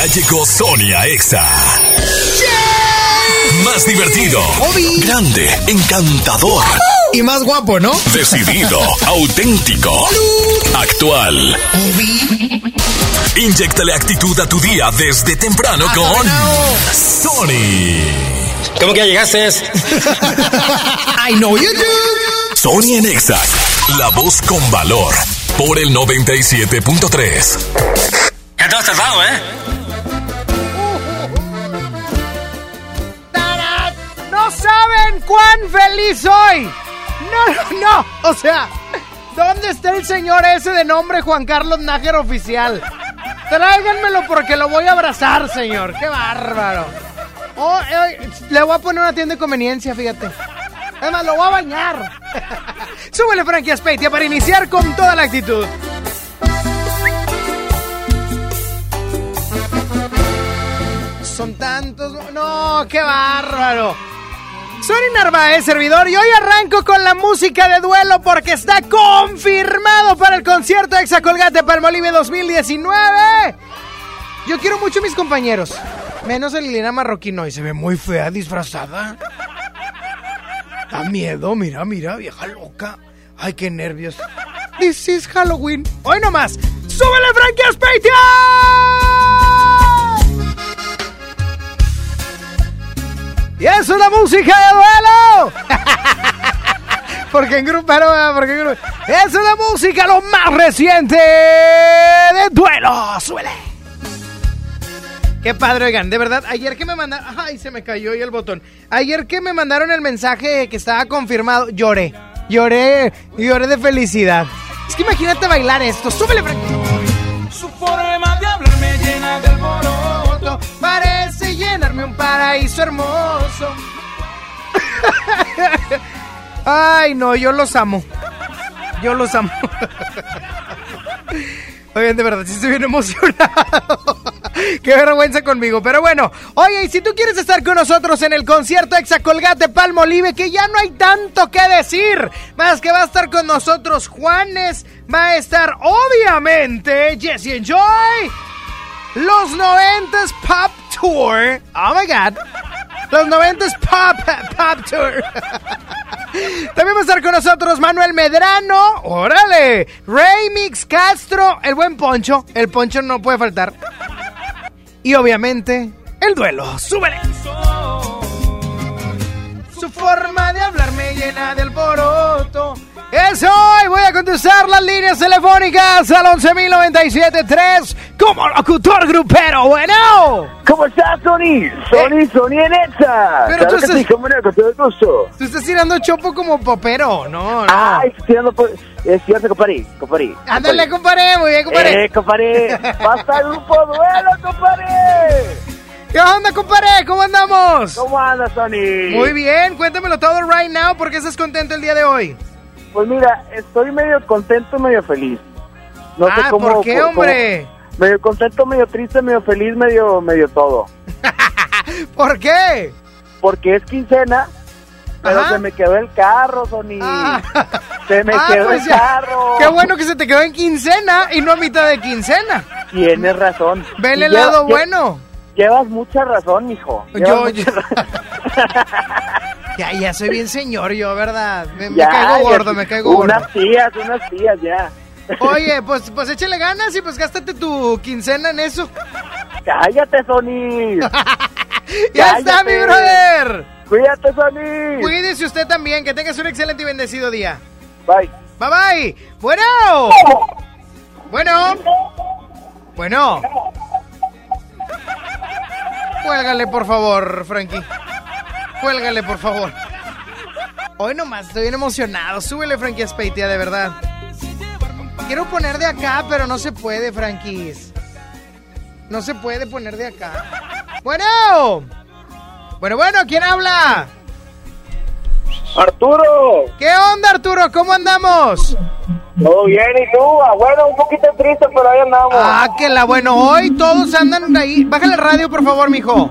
Ya llegó Sonia Exa. Más divertido, grande, encantador y más guapo, ¿no? Decidido, auténtico, actual. Inyectale actitud a tu día desde temprano con Sony. ¿Cómo que ya llegaste? I know you do. Sony en Exa, la voz con valor, por el 97.3. ¿Qué te has tardado, eh? Cuán feliz soy. No, no, no. O sea, ¿dónde está el señor ese de nombre Juan Carlos Nájero oficial? Tráiganmelo porque lo voy a abrazar, señor. Qué bárbaro. Oh, eh, le voy a poner una tienda de conveniencia, fíjate. Además, lo voy a bañar. Súbele Frankie para iniciar con toda la actitud. Son tantos. No, qué bárbaro. Soy Narváez, servidor, y hoy arranco con la música de duelo porque está confirmado para el concierto Exa Colgate Palmolive 2019. Yo quiero mucho a mis compañeros, menos a Liliana Marroquino, y se ve muy fea disfrazada. Da miedo, mira, mira, vieja loca. Ay, qué nervios. This is Halloween. Hoy nomás. ¡Súbele, Frankie Aspeitia! Y es la música de duelo. porque en grupero, porque en grupo. Es la música, lo más reciente de duelo. Suele. Qué padre, oigan, de verdad, ayer que me mandaron, ay, se me cayó y el botón. Ayer que me mandaron el mensaje que estaba confirmado, lloré, lloré, lloré de felicidad. Es que imagínate bailar esto, súbele, Frank. Su forma de hablar me llena de un paraíso hermoso. Ay, no, yo los amo. Yo los amo. Oigan, de verdad, sí estoy bien emocionado. Qué vergüenza conmigo. Pero bueno, oye, si tú quieres estar con nosotros en el concierto Exacolgate Palmolive, que ya no hay tanto que decir, más que va a estar con nosotros Juanes, va a estar obviamente Jesse Enjoy, los 90s Pop Tour. Oh my god. Los 90s Pop, Pop Tour. También va a estar con nosotros Manuel Medrano. ¡Órale! Remix Castro, el buen Poncho. El Poncho no puede faltar. Y obviamente, el duelo. ¡Súbele! Su forma de hablar me llena de alboroto. Es hoy, voy a contestar las líneas telefónicas al 11.097.3 como locutor grupero. Bueno. ¿Cómo estás, Sony? Sony, Sony en Exa. Pero tú estás- sí, cómo no, con todo el gusto. Tú estás tirando chopo como popero, no, no. Ay, estoy tirando por... Es cierto, compadre, compadre. Ándale, compadre, muy bien, compadre. Eh, compadre. Basta el grupo duelo, compadre. ¿Qué onda, compadre? ¿Cómo andamos? ¿Cómo andas, Sony? Muy bien, cuéntamelo todo right now. ¿Por qué estás contento el día de hoy? Pues mira, estoy medio contento, medio feliz. No sé ah, cómo... ¿por qué, cómo- hombre? Medio contento, medio triste, medio feliz, medio, medio todo. ¿Por qué? Porque es quincena, pero Ajá. se me quedó el carro, Sony. Ah. Se me Ah, quedó pues el ya. carro. Qué bueno que se te quedó en quincena y no a mitad de quincena. Tienes razón. Vele el lado bueno. Llevas mucha razón, mijo. Yo- Llevas yo- mucha razón. Ya, ya soy bien señor yo, ¿verdad? Me, me Ya, caigo ya, gordo, me caigo gordo. Unas tías, unas tías, ya. Oye, pues, pues échale ganas y pues gástate tu quincena en eso. Cállate, Sony. ya está, mi brother. Cuídate, Sony. Cuídese usted también, que tengas un excelente y bendecido día. Bye. Bye bye. Bueno. Bueno. Bueno. Cuélgale, por favor, Frankie. Cuélgale, por favor. Hoy nomás estoy bien emocionado. Súbele, Frankie Speitia, de verdad. Quiero poner de acá, pero no se puede, Frankies. No se puede poner de acá. Bueno. Bueno, bueno, ¿quién habla? Arturo. ¿Qué onda, Arturo? ¿Cómo andamos? Todo bien, ¿y tú? Ah, Bueno, un poquito triste, pero ahí andamos. Ah, que la bueno. Hoy todos andan ahí. Bájale el radio, por favor, mijo.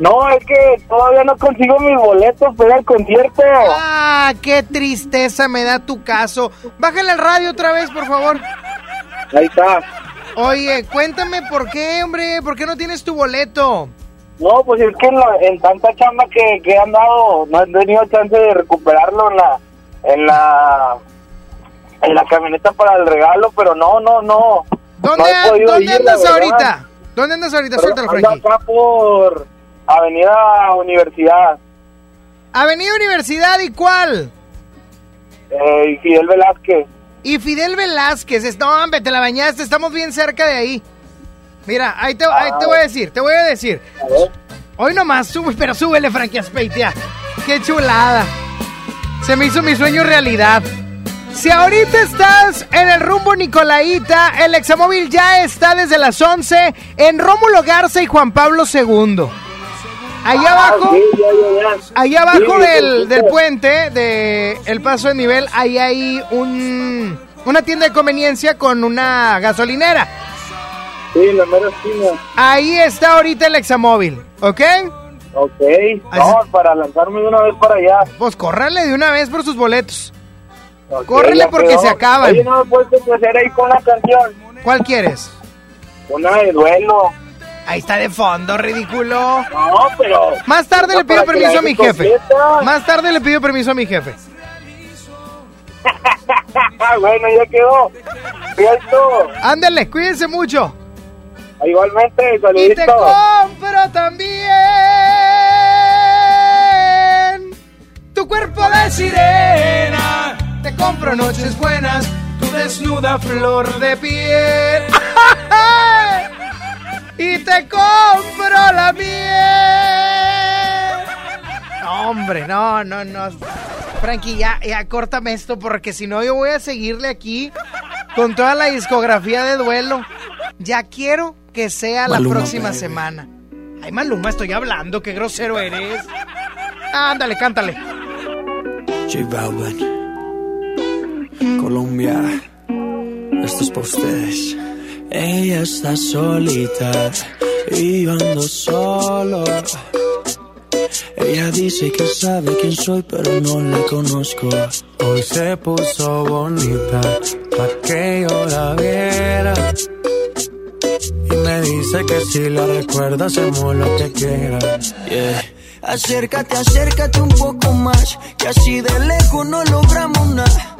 No, es que todavía no consigo mis boletos para al concierto. Ah, qué tristeza me da tu caso. Bájale el radio otra vez, por favor. Ahí está. Oye, cuéntame por qué, hombre, ¿por qué no tienes tu boleto? No, pues es que en, la- en tanta chamba que, que he andado, no he tenido chance de recuperarlo en la, en la, en la camioneta para el regalo, pero no, no, no. ¿Dónde, no ¿dónde andas ahorita? ¿Dónde andas ahorita? Suéltalo, Frankie. acá por Avenida Universidad, Avenida Universidad, ¿y cuál? eh, y Fidel Velázquez. Y Fidel Velázquez. No, hombre, te la bañaste, estamos bien cerca de ahí. Mira, ahí te, ahí te voy a decir, te voy a decir. A ver. Hoy nomás sube, pero súbele, Frankie Aspeitia. Qué chulada. Se me hizo mi sueño realidad. Si ahorita estás en el rumbo Nicolaita, el examóvil ya está desde las 11 en Rómulo Garza y Juan Pablo II. Allá Ah, abajo, abajo del, del puente, de el paso de nivel, ahí hay un, una tienda de conveniencia con una gasolinera. Sí, la mera esquina. Ahí está ahorita el examóvil, ¿ok? Ok. Ahí No, para lanzarme de una vez para allá. Pues córrale de una vez por sus boletos. Ok, Córrele porque se acaban. Oye, no me puedes complacer ahí con la canción. ¿Cuál quieres? Una de duelo. Ahí está de fondo, ridículo. No, pero... Más tarde le pido permiso a mi jefe. completa. Más tarde le pido permiso a mi jefe. bueno, ya quedó. Cierto. Ándale, cuídense mucho. Igualmente, Y te saluditos. compro también tu cuerpo de sirena. Te compro noches buenas, tu desnuda flor de piel. y te compro la miel. No, hombre, no, no, no. Frankie, ya, ya córtame esto porque si no yo voy a seguirle aquí con toda la discografía de duelo. Ya quiero que sea la próxima semana. Ay, Maluma, estoy hablando, qué grosero eres. Ándale, cántale. J Balvin, Colombia, esto es para ustedes. Ella está solita y yo ando solo. Ella dice que sabe quién soy, pero no la conozco. Hoy se puso bonita pa' que yo la viera. Y me dice que si la recuerda hacemos lo que quieras. Yeah. Acércate, acércate un poco más, que así de lejos no logramos nada.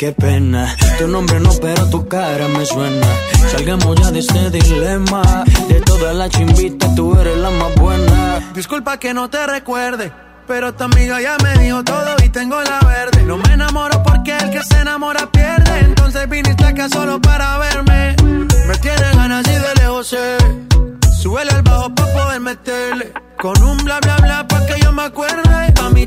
Qué pena. Tu nombre no, pero tu cara me suena. Salgamos ya de este dilema. De todas las chimbitas, tú eres la más buena. Disculpa que no te recuerde. Pero tu amiga ya me dijo todo y tengo la verde. No me enamoro porque el que se enamora pierde. Entonces viniste acá solo para verme. Me tiene ganas y de lejos sé. Súbele al bajo pa' poder meterle. Con un bla bla bla pa' que yo me acuerde. Pa' mí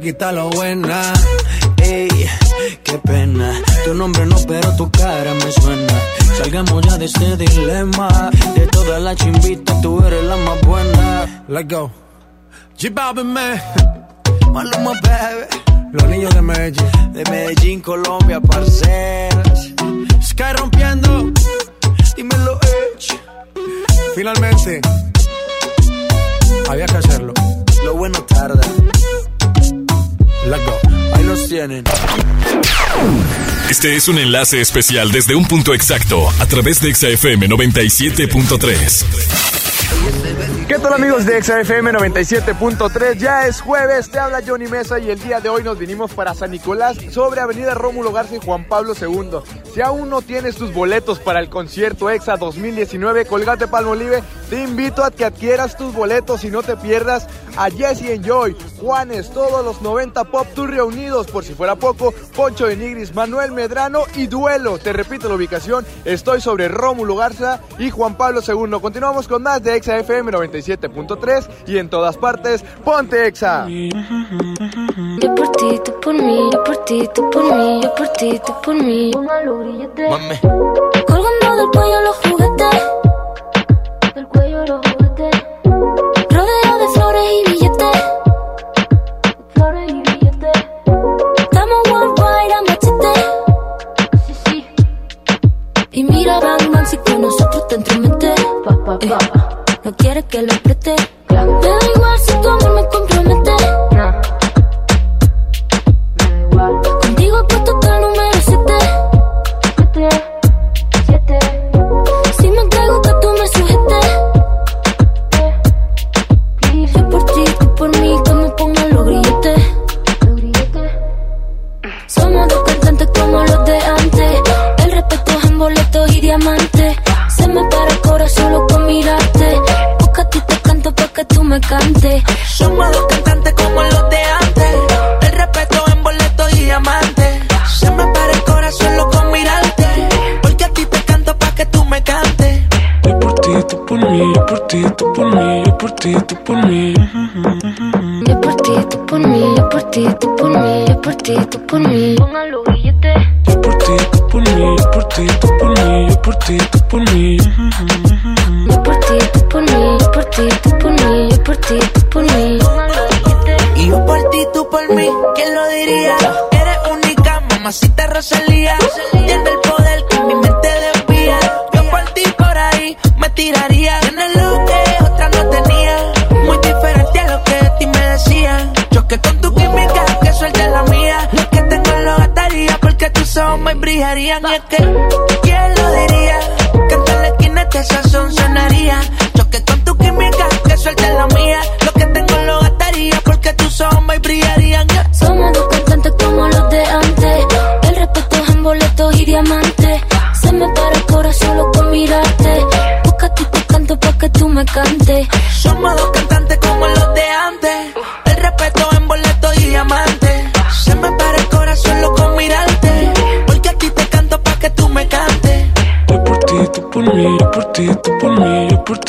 quita lo buena. Ey, qué pena. Tu nombre no, pero tu cara me suena. Salgamos ya de este dilema. De todas las chimbitas, tú eres la más buena. Let's go. Balvin, man. Maluma, baby. Los niños de Medellín. De Medellín, Colombia, parceras. Sky rompiendo. Dímelo, Edge. Finalmente. Había que hacerlo. Lo bueno tarda. Let's go. Ahí los tienen. Este es un enlace especial desde un punto exacto a través de XAFM 97.3. ¿Qué tal amigos de XFM 97.3? Ya es jueves, te habla Johnny Mesa y el día de hoy nos vinimos para San Nicolás sobre Avenida Rómulo Garza y Juan Pablo II. Si aún no tienes tus boletos para el concierto EXA 2019 Colgate Palmolive, te invito a que adquieras tus boletos y no te pierdas a Jesse Enjoy, Juanes, todos los 90 Pop Tour reunidos, por si fuera poco, Poncho de Nigris, Manuel Medrano y Duelo. Te repito la ubicación, estoy sobre Rómulo Garza y Juan Pablo II. Continuamos con más de EXA FM 97.3 y en todas partes, ponte EXA. Yo por ti, tú por mí, yo por ti, tú por mí, yo por ti, tú por mí. Colgando del cuello los juguetes.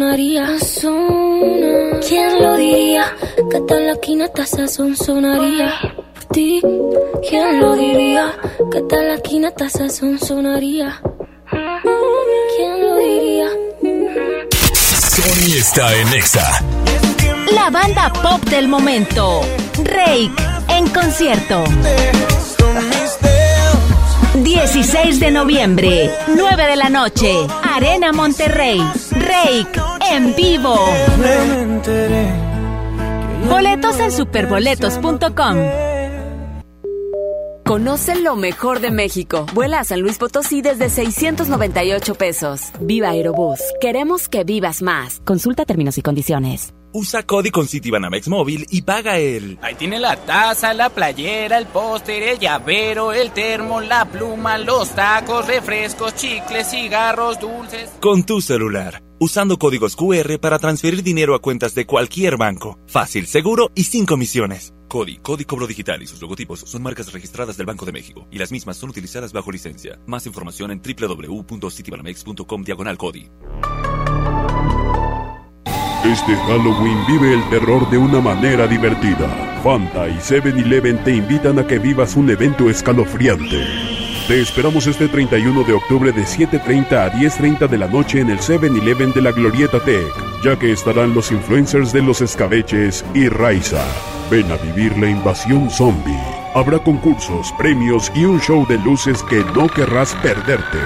Sonaría. ¿Quién lo diría? Que tal la esquina hasta sazón sonaría. Por ti, ¿quién lo diría? Que tal la esquina hasta sazón sonaría. ¿Quién lo diría? Sony está en Exa. La banda pop del momento. Rake en concierto. 16 de noviembre, 9 de la noche, Arena Monterrey. Rake en vivo. Boletos en superboletos.com. Conoce lo mejor de México. Vuela a San Luis Potosí desde 698 pesos. Viva Aerobús. Queremos que vivas más. Consulta términos y condiciones. Usa Cody con Citibanamex móvil y paga el... Ahí tiene la taza, la playera, el póster, el llavero, el termo, la pluma, los tacos, refrescos, chicles, cigarros, dulces. Con tu celular. Usando códigos QR para transferir dinero a cuentas de cualquier banco. Fácil, seguro y sin comisiones. Cody, Cody Cobro Digital y sus logotipos son marcas registradas del Banco de México y las mismas son utilizadas bajo licencia. Más información en www.citibanamex.com diagonal. Este Halloween vive el terror de una manera divertida. Fanta y 7-Eleven te invitan a que vivas un evento escalofriante. Te esperamos este 31 de octubre de 7.30 a 10.30 de la noche en el 7-Eleven de la Glorieta Tech, ya que estarán los influencers de los escabeches y Raiza. Ven a vivir la invasión zombie. Habrá concursos, premios y un show de luces que no querrás perderte.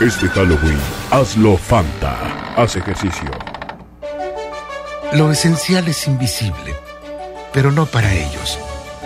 Este Halloween, hazlo Fanta. Haz ejercicio. Lo esencial es invisible, pero no para ellos.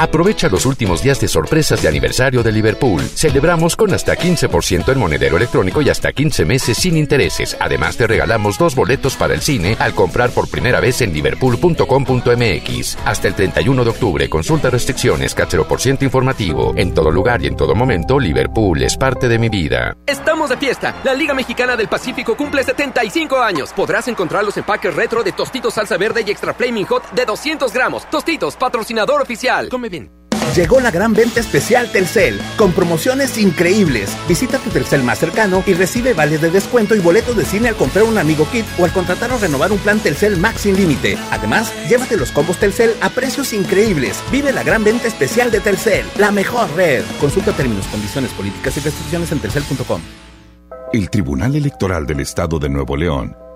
Aprovecha los últimos días de sorpresas de aniversario de Liverpool. Celebramos con hasta 15% en monedero electrónico y hasta 15 meses sin intereses. Además, te regalamos dos boletos para el cine al comprar por primera vez en liverpool.com.mx. Hasta el 31 de octubre, consulta restricciones, por ciento informativo. En todo lugar y en todo momento, Liverpool es parte de mi vida. Estamos de fiesta. La Liga Mexicana del Pacífico cumple 75 años. Podrás encontrar los empaques retro de Tostitos Salsa Verde y Extra Flaming Hot de 200 gramos. Tostitos, patrocinador oficial. Come bien. Llegó la gran venta especial Telcel, con promociones increíbles. Visita tu Telcel más cercano y recibe vales de descuento y boletos de cine al comprar un amigo kit o al contratar o renovar un plan Telcel Max sin límite. Además, llévate los combos Telcel a precios increíbles. Vive la gran venta especial de Telcel, la mejor red. Consulta términos, condiciones, políticas y restricciones en telcel.com. El Tribunal Electoral del Estado de Nuevo León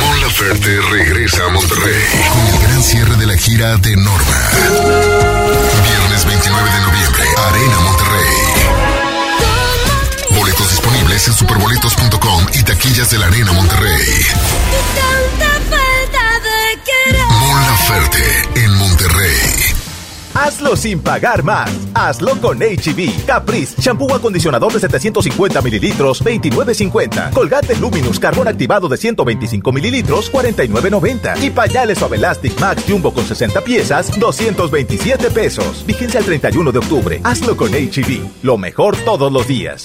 Mon Laferte regresa a Monterrey con el gran cierre de la gira de Norma. Viernes 29 de noviembre, Arena Monterrey disponibles en superboletos.com y taquillas de la Arena Monterrey. Mon Laferte en Monterrey. Hazlo sin pagar más. Hazlo con HB. E Caprice, shampoo acondicionador de 750 mililitros, 29.50. Colgate Luminous, carbón activado de 125 mililitros, 49.90. Y pañales Suave Elastic Max Jumbo con 60 piezas, 227 pesos. Vigencia el 31 de octubre. Hazlo con HB. E Lo mejor todos los días.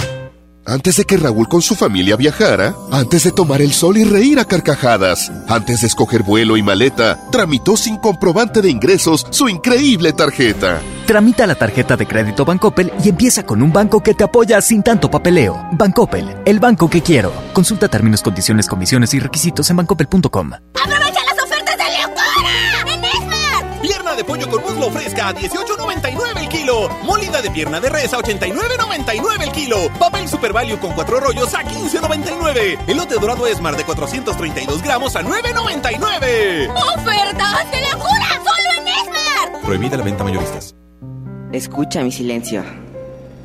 Antes de que Raúl con su familia viajara, antes de tomar el sol y reír a carcajadas, antes de escoger vuelo y maleta, tramitó sin comprobante de ingresos su increíble tarjeta. Tramita la tarjeta de crédito Bancoppel y empieza con un banco que te apoya sin tanto papeleo. Bancoppel, el banco que quiero. Consulta términos, condiciones, comisiones y requisitos en bancoppel.com. de pollo con muslo fresca a 18.99 el kilo. Molida de pierna de res a 89.99 el kilo. Papel Super Value con cuatro rollos a 15.99. Elote dorado Esmar de 432 gramos a 9.99. ¡Ofertas de locura! ¡Solo en Esmar! Prohibida la venta mayoristas. Escucha mi silencio.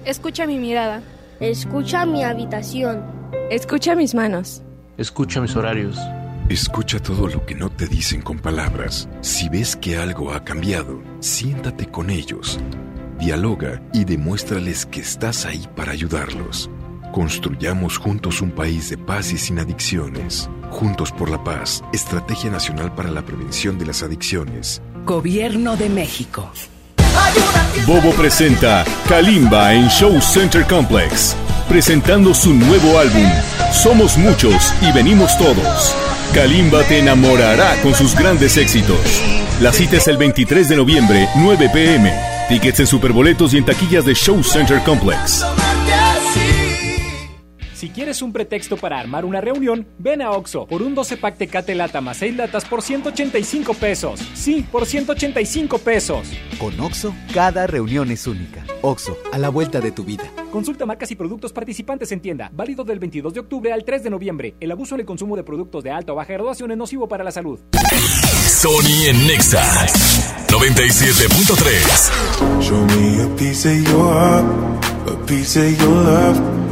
Escucha mi mirada. Escucha mi habitación. Escucha mis manos. Escucha mis horarios. Escucha todo lo que no te dicen con palabras. Si ves que algo ha cambiado, siéntate con ellos. Dialoga y demuéstrales que estás ahí para ayudarlos. Construyamos juntos un país de paz y sin adicciones. Juntos por la paz, Estrategia Nacional para la Prevención de las Adicciones. Gobierno de México. Bobo presenta Kalimba en Show Center Complex, presentando su nuevo álbum, Somos Muchos y Venimos Todos. Kalimba te enamorará con sus grandes éxitos. La cita es el 23 de noviembre, 9 pm. Tickets en superboletos y en taquillas de Show Center Complex. Quieres un pretexto para armar una reunión, ven a Oxo por un 12 pack Tecate Lata más 6 latas por 185 pesos. Sí, por 185 pesos. Con Oxo, cada reunión es única. Oxo, a la vuelta de tu vida. Consulta marcas y productos participantes en tienda. Válido del 22 de octubre al 3 de noviembre. El abuso en el consumo de productos de alta o baja graduación es nocivo para la salud. Sony en Nexa 97.3. Show me a piece of your heart, a piece of your love.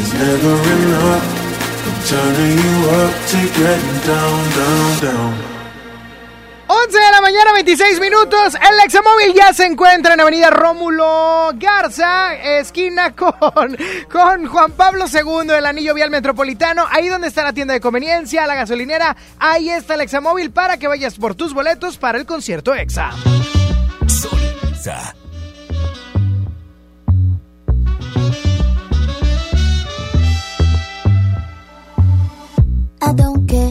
is never enough. I'm turning you up to getting down, down, down. 11 de la mañana, 26 minutos. El Examóvil ya se encuentra en Avenida Rómulo Garza, esquina con, con Juan Pablo II, el anillo vial metropolitano. Ahí donde está la tienda de conveniencia, la gasolinera. Ahí está el Examóvil para que vayas por tus boletos para el concierto Exa. I don't care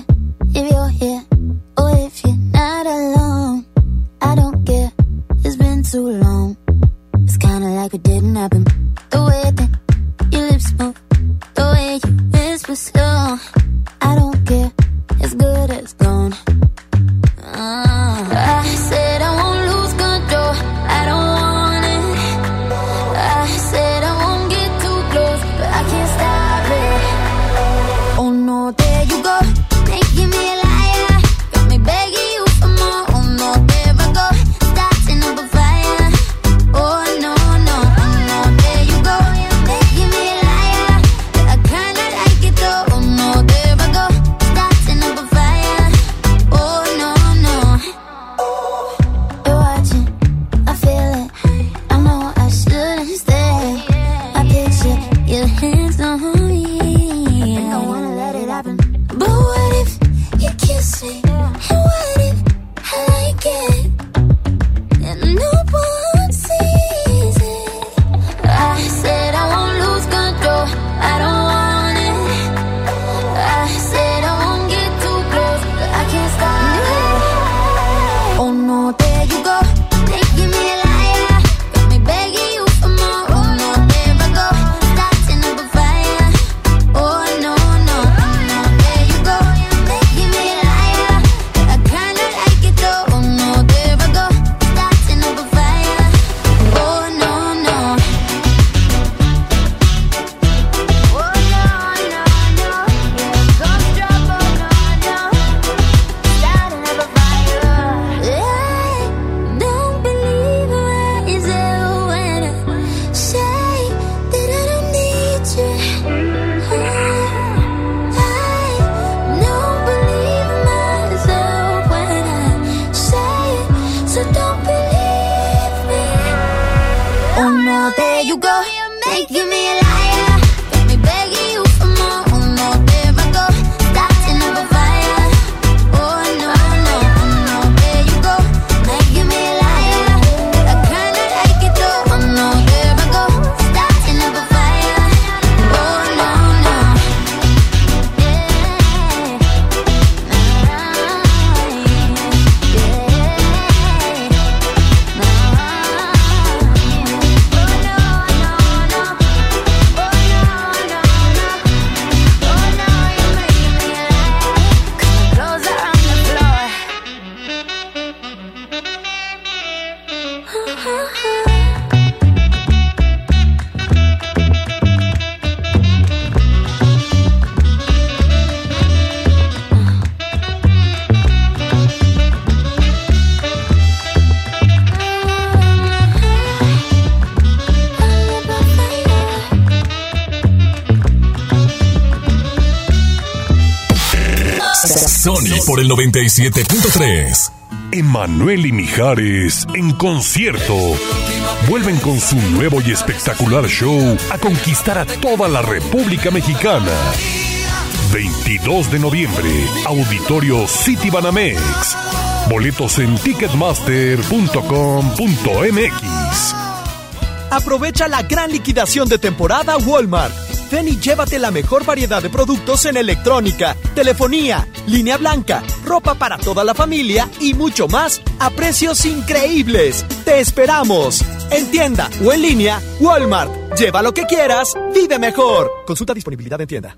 97.3. Emanuel y Mijares en concierto. Vuelven con su nuevo y espectacular show a conquistar a toda la República Mexicana. 22 de noviembre, Auditorio City Banamex. Boletos en ticketmaster.com.mx. Aprovecha la gran liquidación de temporada Walmart. Ven y llévate la mejor variedad de productos en electrónica, telefonía, línea blanca, ropa para toda la familia y mucho más a precios increíbles. Te esperamos. En tienda o en línea, Walmart. Lleva lo que quieras, vive mejor. Consulta disponibilidad en tienda.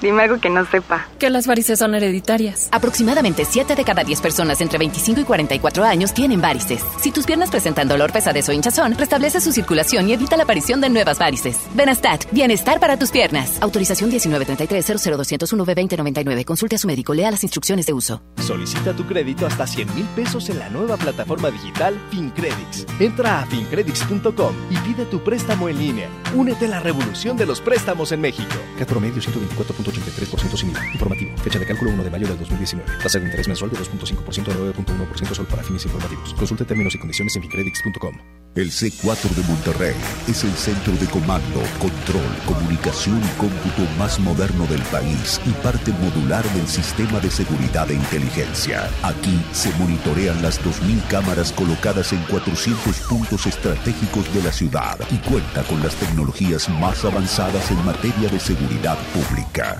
Dime algo que no sepa. Que las varices son hereditarias. Aproximadamente 7 de cada 10 personas entre 25 y 44 años tienen varices. Si tus piernas presentan dolor, pesadez o hinchazón, restablece su circulación y evita la aparición de nuevas varices. Benastat, bienestar para tus piernas. Autorización 1933-00201-B2099. Consulte a su médico, lea las instrucciones de uso. Solicita tu crédito hasta 100 mil pesos en la nueva plataforma digital FinCredits. Entra a fincredits.com y pide tu préstamo en línea. Únete a la revolución de los préstamos en México. Cat promedio 124.83% sin IVA. Informativo. Fecha de cálculo 1 de mayo del 2019. Tasa de interés mensual de 2.5% a 9.1% solo para fines informativos. Consulte términos y condiciones en fincredits.com. El C4 de Monterrey es el centro de comando, control, comunicación y cómputo más moderno del país y parte modular del sistema de seguridad e inteligencia. Aquí se monitorean las 2.000 cámaras colocadas en 400 puntos estratégicos de la ciudad y cuenta con las tecnologías más avanzadas en materia de seguridad pública.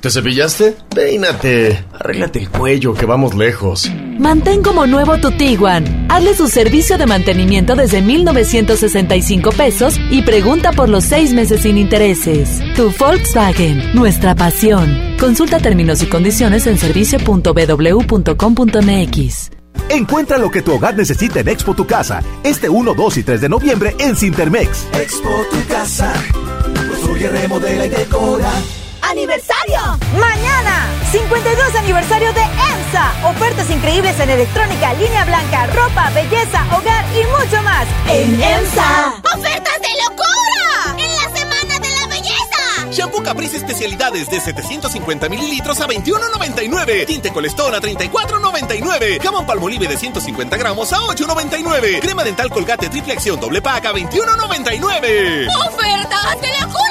¿Te cepillaste? Peínate. Arréglate el cuello, que vamos lejos. Mantén como nuevo tu Tiguan. Hazle su servicio de mantenimiento desde 1,965 pesos y pregunta por los seis meses sin intereses. Tu Volkswagen, nuestra pasión. Consulta términos y condiciones en servicio.bw.com.mx. Encuentra lo que tu hogar necesita en Expo Tu Casa, este 1, 2 y 3 de noviembre en Cintermex. Expo Tu Casa, construye, remodela y decora. ¡Aniversario! ¡Mañana! 52 aniversario de EMSA. Ofertas increíbles en electrónica, línea blanca, ropa, belleza, hogar y mucho más. ¡En EMSA! ¡Ofertas de locura! ¡En la semana de la belleza! Shampoo Caprice especialidades de 750 mililitros a 21.99. Tinte Colestón a 34.99. Jamón Palmolive de 150 gramos a 8.99. Crema dental Colgate triple acción doble pack a 21.99. ¡Ofertas de locura!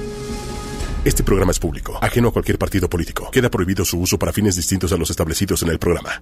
Este programa es público, ajeno a cualquier partido político. Queda prohibido su uso para fines distintos a los establecidos en el programa.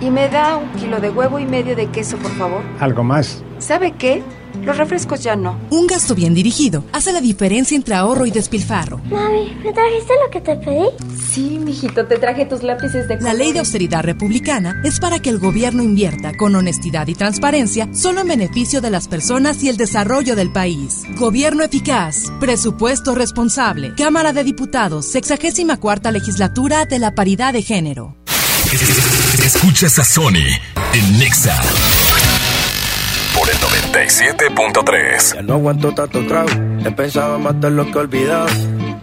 Y me da un kilo de huevo y medio de queso, por favor. ¿Algo más? ¿Sabe qué? Los refrescos ya no. Un gasto bien dirigido hace la diferencia entre ahorro y despilfarro. Mami, ¿me trajiste lo que te pedí? Sí, mijito, te traje tus lápices de color. La ley de austeridad republicana es para que el gobierno invierta con honestidad y transparencia solo en beneficio de las personas y el desarrollo del país. Gobierno eficaz, presupuesto responsable, Cámara de Diputados, 64 legislatura de la paridad de género. Escuchas a Sony en Nexa por el 97.3. Ya no aguanto tanto trago. He pensado matar lo que olvidado.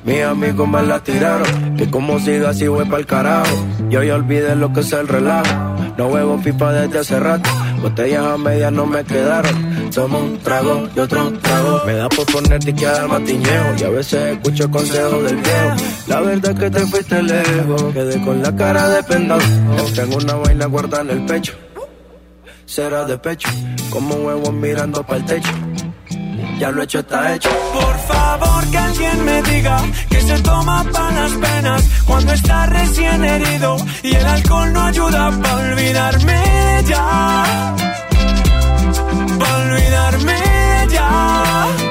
Mis amigos me la tiraron. Que como siga así voy pa'l carajo. Yo ya olvidé lo que es el relajo. No huevo pipa desde hace rato. Botellas a medias no me quedaron. Tomo un trago y otro trago. Me da por ponerte que dar matiñeo. Y a veces escucho consejos del viejo. La verdad es que te fuiste lejos. Quedé con la cara de pendado. Tengo una vaina guardada en el pecho. Será de pecho. Como huevo mirando para el techo ya lo hecho está hecho. Por favor que alguien me diga que se toma para las penas cuando está recién herido y el alcohol no ayuda para olvidarme ya. Para olvidarme. Ya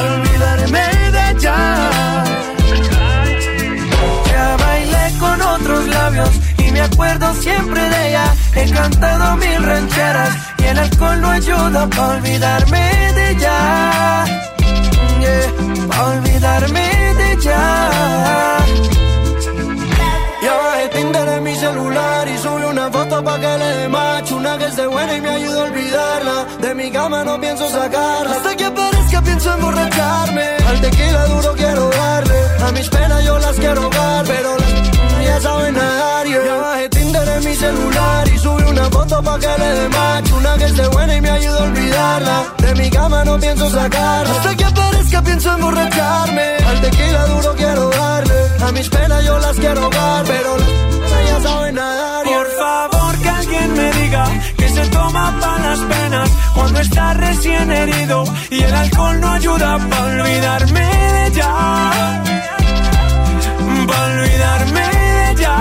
Olvidarme de ella. Ya bailé con otros labios y me acuerdo siempre de ella. He cantado mil rancheras y el alcohol no ayuda para olvidarme de ella. Yeah, olvidarme de ella. Ya bajé Tinder en mi celular y subí una foto pa' que le dé macho. Una que esté buena y me ayuda a olvidarla. De mi cama no pienso sacarla. Hasta que pienso emborracharme. Al tequila duro quiero darle. A mis penas yo las quiero ahogar, pero las ya saben nadar. Ya bajé Tinder en mi celular y subí una foto pa' que le dé macho. Una que esté buena y me ayuda a olvidarla. De mi cama no pienso sacarla. Hasta que aparezca pienso emborracharme. Al tequila duro quiero darle. A mis penas yo las quiero ahogar, pero las ya saben nadar. Por favor que alguien me diga se toma para las penas cuando está recién herido y el alcohol no ayuda para olvidarme de ella. Para olvidarme de ella.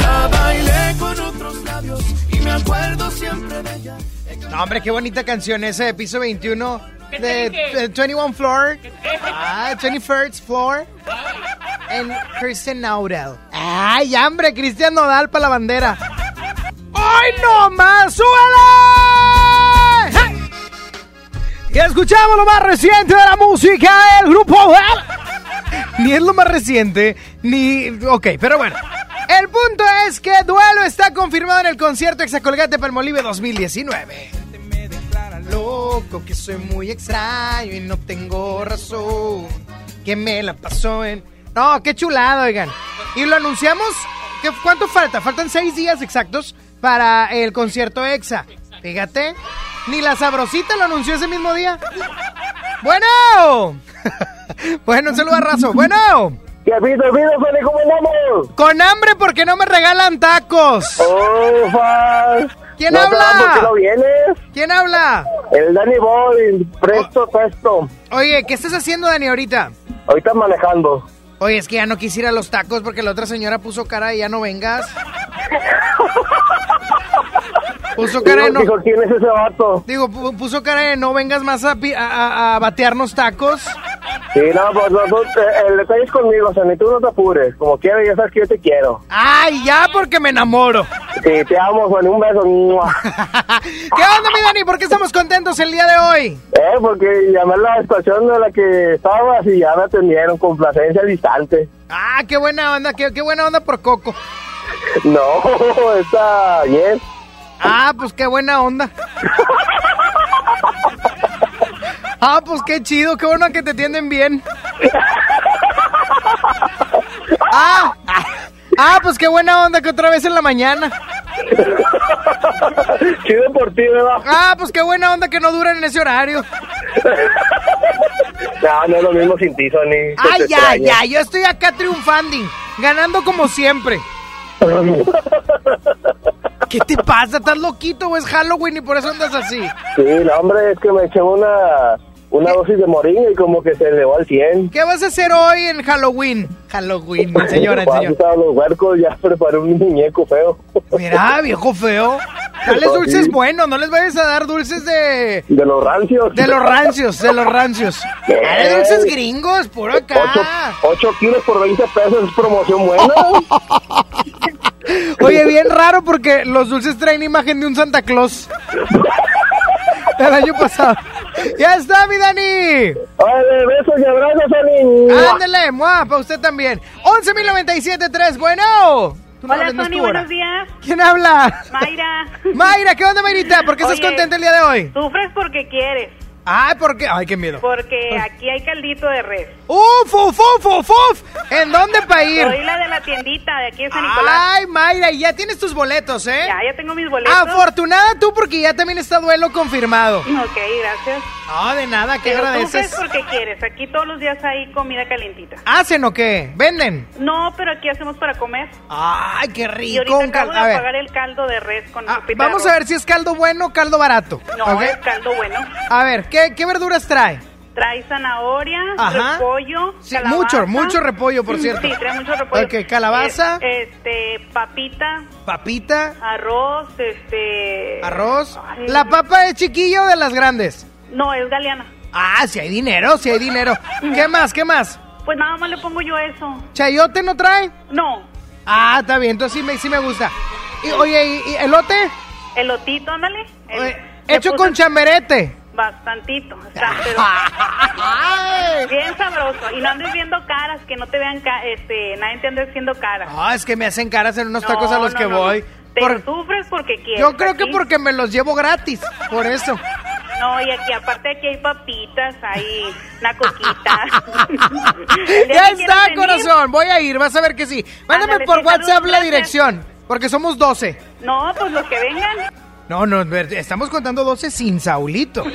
Ya bailé con otros labios y me acuerdo siempre de ella. No, hombre, qué bonita canción esa de piso 21 de, de 21 Floor. Ah, 21st Floor. En Christian Nodal. Ay, hombre, Cristian Nodal para la bandera. ¡Ay, no más! ¡Súbele! ¡Hey! Y escuchamos lo más reciente de la música, el grupo. Ni es lo más reciente, ni. Ok, pero bueno. El punto es que Duelo está confirmado en el concierto Exacolgate Palmolive 2019. Me declara loco que soy muy extraño y no tengo razón. Que me la pasó en. No, qué chulado, oigan. Y lo anunciamos. ¿qué, ¿Cuánto falta? Faltan seis días exactos para el concierto EXA. Fíjate. Ni la sabrosita lo anunció ese mismo día. Bueno. bueno, un saludo a Razo. Bueno. ¿Qué pido, pido, Feli? ¿Cómo andamos? Con hambre porque no me regalan tacos. Oh. ¿Quién no, habla? ¿Por qué no vienes? ¿Quién habla? El Danny Boy, presto, presto. Oye, ¿qué estás haciendo, Dani, ahorita? Ahorita manejando. Oye, es que ya no quisiera los tacos porque la otra señora puso cara y ya no vengas. Puso cara de no. Dijo, ¿quién es ese vato? Digo, pu- puso cara de no vengas más a, batearnos tacos. Sí, no, pues no, no, eh, el detalle es conmigo, o sea, ni tú no te apures. Como quieras, ya sabes que yo te quiero. Ay, ya porque me enamoro. Sí, te amo, Juan, un beso. ¿Qué onda, mi Dani? ¿Por qué estamos contentos el día de hoy? Eh, porque llamé a la estación de la que estabas y ya me atendieron con placencia distante. Ah, qué buena onda, qué, qué buena onda por Coco. No, está bien. Ah, pues qué buena onda. Ah, pues qué chido, qué bueno que te atienden bien. Ah, ah, ah, pues qué buena onda que otra vez en la mañana. Chido por ti, ¿verdad? Ah, pues qué buena onda que no duran en ese horario. no, no es lo mismo sin ti, Sony. Ay, ya, ya, yo estoy acá triunfando, ganando como siempre. ¿Qué te pasa? ¿Estás loquito o es Halloween y por eso andas así? Sí, no, hombre, es que me eché una, una dosis de moringa y como que se elevó al 100. ¿Qué vas a hacer hoy en Halloween? Halloween, señora, señor. los huercos, ya preparé un muñeco feo. Mira, viejo feo. Dale dulces buenos, no les vayas a dar dulces de... De los rancios. De los rancios, de los rancios. Dale dulces gringos, puro acá. 8 kilos por 20 pesos es promoción buena. Oye, bien raro porque los dulces traen imagen de un Santa Claus. El año pasado. ¡Ya está, mi Dani! ¡Ay, besos y abrazos, Dani! ¡Ándele, muah, para usted también! 11.097.3, bueno. Hola, Tony, buenos días. ¿Quién habla? Mayra. Mayra, ¿qué onda, Mayrita? ¿Por qué estás contenta el día de hoy? Sufres porque quieres. Ay, ¿por qué? Ay, qué miedo. Porque aquí hay caldito de res. ¡Uf, uf, uf, uf, uf! ¿En dónde para ir? Soy la de la tiendita de aquí de San Nicolás. Ay, Mayra, y ya tienes tus boletos, ¿eh? Ya, ya tengo mis boletos. Afortunada tú porque ya también está duelo confirmado. Ok, gracias. No, de nada, ¿qué Pero agradeces? sufres porque quieres. Aquí todos los días hay comida calientita. ¿Hacen o qué? ¿Venden? No, pero aquí hacemos para comer. Ay, qué Y rico. ahorita un cal- acabo de pagar el caldo de res con ah, vamos a ver si es caldo bueno o caldo barato. No, es caldo bueno. A ver, ¿qué, qué verduras trae? Trae zanahoria, Ajá. repollo, Sí, calabaza. mucho, mucho repollo, por cierto. Sí, trae mucho repollo. Ok, calabaza. Eh, este, papita, Papita, arroz, este... arroz. Ay, ¿La papa es chiquillo o de las grandes? No, es galeana. Ah, si hay dinero, si hay dinero. ¿Qué más, qué más? Pues nada más le pongo yo eso. ¿Chayote no trae? No, Ah, está bien, entonces sí me, sí me gusta. Y, oye, ¿y, y elote? elotito, ándale. El- Oye, le hecho puse con chamberete. Bastantito. está, pero bien sabroso. Y no andes viendo caras, que no te vean, ca- este, nadie te ande haciendo caras. Ah, es que me hacen caras en unos No, tacos a los no, que no, voy. Pero Por- sufres porque quieres. Yo creo que porque me los llevo gratis, por eso. No, y aquí aparte aquí hay papitas, hay una coquita. Ya está, venir, corazón, voy a ir, vas a ver que sí. Mándame Ándale, por WhatsApp la gracias. dirección, porque somos 12. No, pues los que vengan. No, no, ver, estamos contando 12 sin Saulito.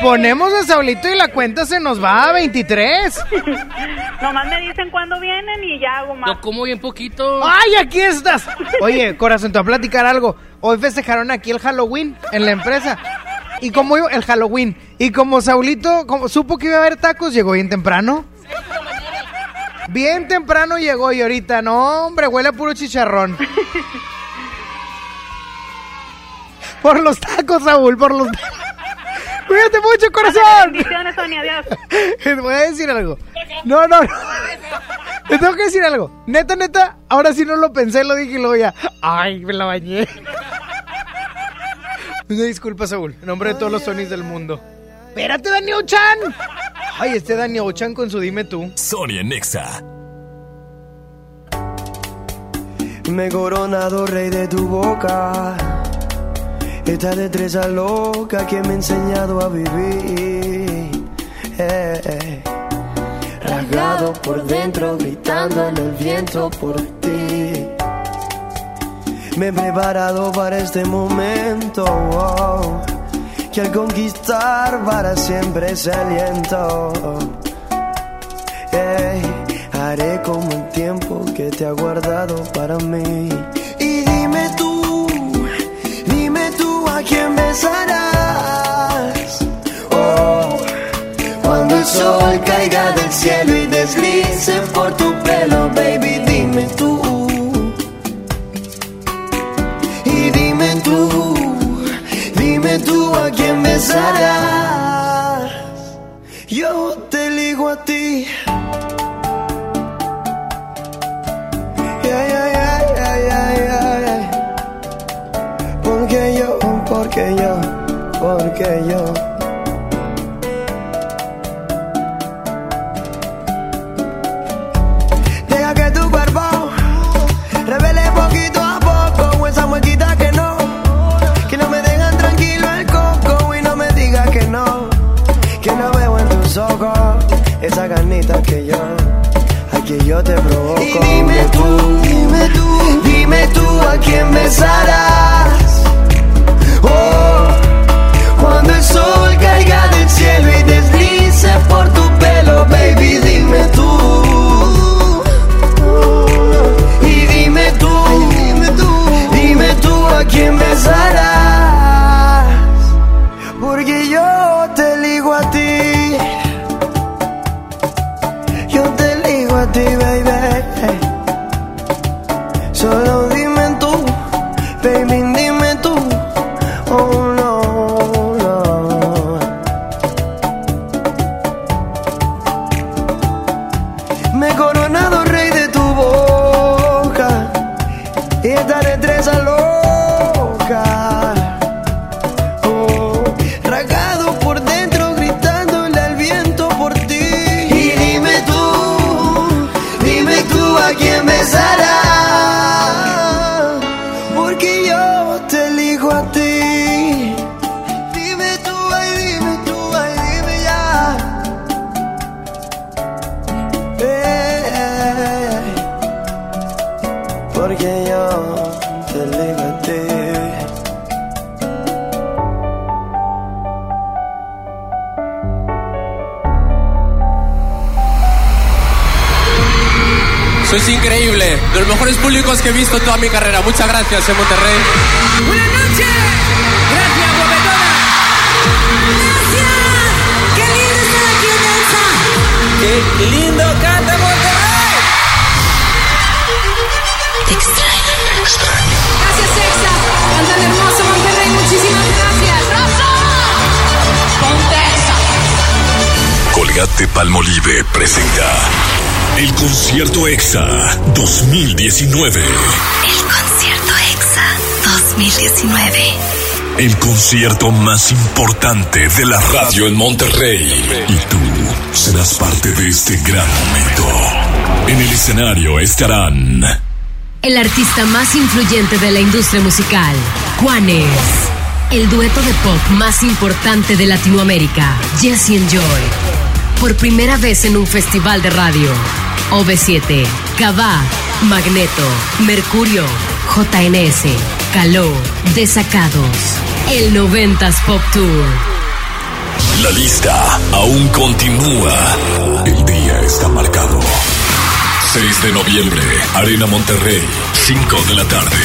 Ponemos a Saulito y la cuenta se nos va a 23. Nomás me dicen cuándo vienen y ya hago más. Lo como bien poquito. ¡Ay, aquí estás! Oye, corazón, te voy a platicar algo. Hoy festejaron aquí el Halloween en la empresa. Y como yo, el Halloween. Y como Saulito como supo que iba a haber tacos, llegó bien temprano. Bien temprano llegó y ahorita, no, hombre, huele a puro chicharrón. Por los tacos, Saúl, por los Cuídate mucho, corazón. Bendiciones, Sonia, adiós. Te voy a decir algo. No, no, no. Te tengo que decir algo. Neta, neta, ahora sí no lo pensé, lo dije y luego ya. Ay, me la bañé. Una disculpa, Saúl. En nombre de todos los Sonys del mundo. Espérate, Dani Ochan. Ay, este Dani Ochan con su dime tú. Sonia Nexa. Me he coronado rey de tu boca. Esta destreza loca que me ha enseñado a vivir. Eh, eh. Rasgado por dentro, gritando en el viento por ti. Me he preparado para este momento. oh, que al conquistar para siempre ese aliento. Ey, haré como el tiempo que te ha guardado para mí. Quién besarás. Oh, cuando el sol caiga del cielo y deslice por tu pelo, baby, dime tú. Y dime tú, dime tú a quién besarás. Yo te elijo a ti. Porque yo. Deja que tu cuerpo revele poquito a poco esa muequita que no, que no me dejan tranquilo el coco y no me digas que no, que no veo en tus ojos esa ganita que yo, aquí yo te provoco. Y dime tú, dime tú, dime tú a quién besarás. baby, dime tú. De los mejores públicos que he visto en toda mi carrera. Muchas gracias en Monterrey. Buenas noches. Gracias, guapetona. Gracias. Qué lindo estar aquí en Elsa. Qué lindo canta Monterrey. Te extraño. Gracias, Exa. Cantan hermoso Monterrey. Muchísimas gracias. ¡Rosa! Ponte. Colgate Palmolive presenta el concierto EXA 2019. El concierto EXA 2019. El concierto más importante de la radio en Monterrey. Y tú serás parte de este gran momento. En el escenario estarán El artista más influyente de la industria musical, Juanes. El dueto de pop más importante de Latinoamérica, Jesse and Joy. Por primera vez en un festival de radio. OV7, Cabá, Magneto, Mercurio, JNS, Caló, Desacados. El 90s Pop Tour. La lista aún continúa. El día está marcado. 6 de noviembre, Arena Monterrey, 5 de la tarde.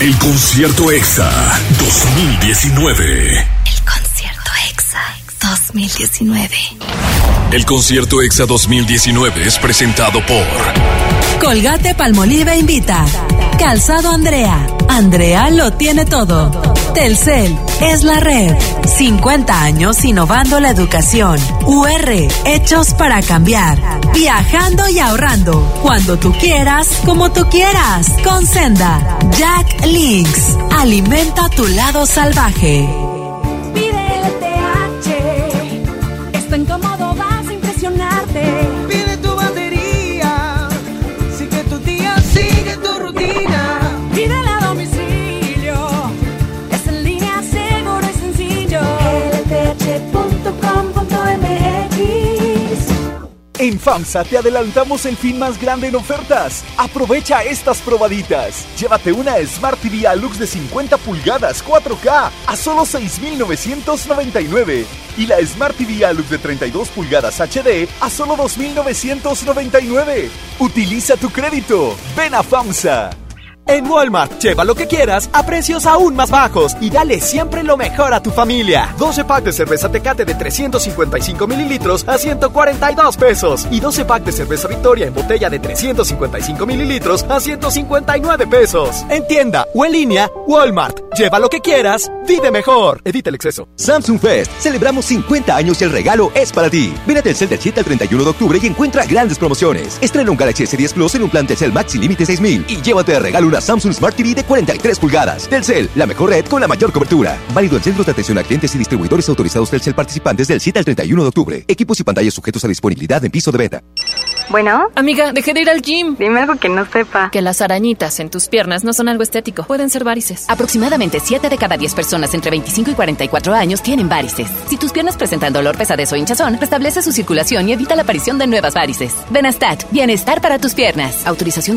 El concierto EXA 2019. Concierto EXA 2019. El concierto EXA 2019 es presentado por Colgate Palmolive invita. Calzado Andrea. Andrea lo tiene todo. Telcel es la red. 50 años innovando la educación. UR, hechos para cambiar. Viajando y ahorrando. Cuando tú quieras, como tú quieras. Con Senda. Jack Links. Alimenta tu lado salvaje. FAMSA te adelantamos el fin más grande en ofertas. Aprovecha estas probaditas. Llévate una Smart TV Alux de 50 pulgadas 4K a solo 6,999. Y la Smart TV Alux de 32 pulgadas HD a solo 2,999. Utiliza tu crédito. Ven a FAMSA. En Walmart, lleva lo que quieras a precios aún más bajos y dale siempre lo mejor a tu familia. 12 pack de cerveza Tecate de 355 mililitros a 142 pesos y 12 pack de cerveza Victoria en botella de 355 mililitros a 159 pesos. En tienda o en línea, Walmart. Lleva lo que quieras, vive mejor. Evita el exceso. Samsung Fest. Celebramos 50 años y el regalo es para ti. Ven a Telcel del 7 al 31 de octubre y encuentra grandes promociones. Estrena un Galaxy S10 Plus en un plan Telcel Maxi Límite 6000 y llévate de regalo una Samsung Smart TV de 43 pulgadas. Telcel, la mejor red con la mayor cobertura. Válido en centros de atención a clientes y distribuidores autorizados Telcel participantes del 7 al 31 de octubre. Equipos y pantallas sujetos a disponibilidad en piso de venta. Bueno. Amiga, dejé de ir al gym. Dime algo que no sepa. Que las arañitas en tus piernas no son algo estético. Pueden ser varices. Aproximadamente 7 de cada 10 personas entre 25 y 44 años tienen varices. Si tus piernas presentan dolor, pesadez o hinchazón, restablece su circulación y evita la aparición de nuevas varices. Benastat, bienestar para tus piernas. Autorización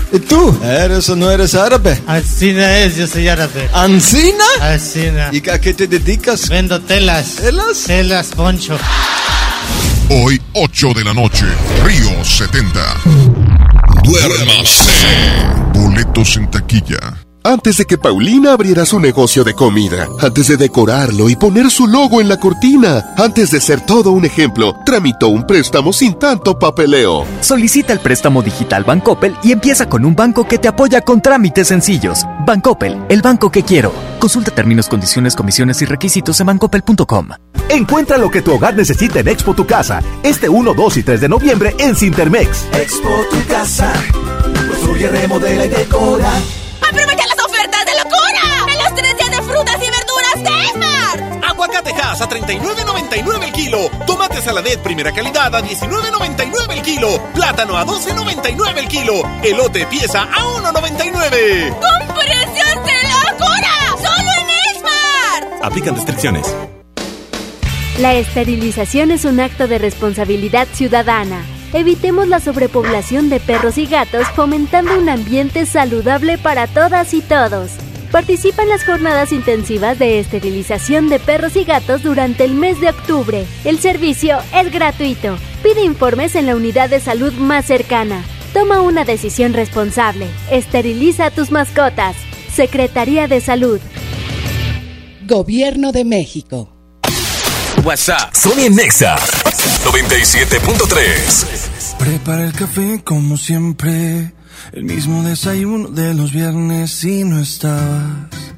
¿Y tú? ¿Eres o no eres árabe? Ancina es, yo soy árabe. ¿Ancina? Ancina. ¿Y a qué te dedicas? Vendo telas. ¿Telas? Telas, poncho. Hoy, 8 de la noche, Río 70. Duérmase. Boletos en taquilla. Antes de que Paulina abriera su negocio de comida, antes de decorarlo y poner su logo en la cortina, antes de ser todo un ejemplo, tramitó un préstamo sin tanto papeleo. Solicita el préstamo digital Bancoppel y empieza con un banco que te apoya con trámites sencillos. Bancoppel, el banco que quiero. Consulta términos, condiciones, comisiones y requisitos en bancoppel.com. Encuentra lo que tu hogar necesita en Expo Tu Casa, este 1, 2 y 3 de noviembre en Cintermex. Expo Tu Casa, construye, remodela y decora. ¡Aprovecha las ofertas de locura! ¡En los tres días de frutas y verduras de Esmar! Aguacatejas a 39.99 el kilo. Tomate saladet primera calidad a 19.99 el kilo. Plátano a 12.99 el kilo. Elote pieza a 1.99. ¡Con precios de locura! ¡Solo en Esmar! Aplican restricciones. La esterilización es un acto de responsabilidad ciudadana. Evitemos la sobrepoblación de perros y gatos fomentando un ambiente saludable para todas y todos. Participa en las jornadas intensivas de esterilización de perros y gatos durante el mes de octubre. El servicio es gratuito. Pide informes en la unidad de salud más cercana. Toma una decisión responsable. Esteriliza a tus mascotas. Secretaría de Salud. Gobierno de México. WhatsApp. Sony Nexa 97.3. Prepara el café como siempre. El mismo desayuno de los viernes y no estabas.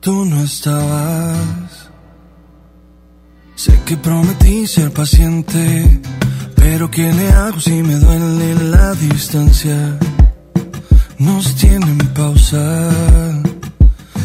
Tú no estabas. Sé que prometí ser paciente. Pero ¿qué le hago si me duele la distancia? Nos tienen pausa.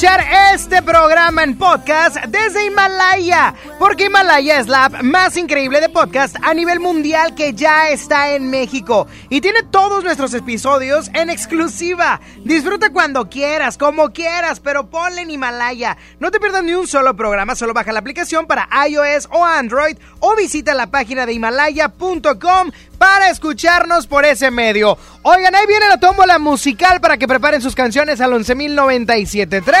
Escuchar este programa en podcast desde Himalaya, porque Himalaya es la app más increíble de podcast a nivel mundial que ya está en México y tiene todos nuestros episodios en exclusiva. Disfruta cuando quieras, como quieras, pero ponle en Himalaya. No te pierdas ni un solo programa, solo baja la aplicación para iOS o Android o visita la página de himalaya.com para escucharnos por ese medio. Oigan, ahí viene la tómbola musical para que preparen sus canciones al 11.097.3.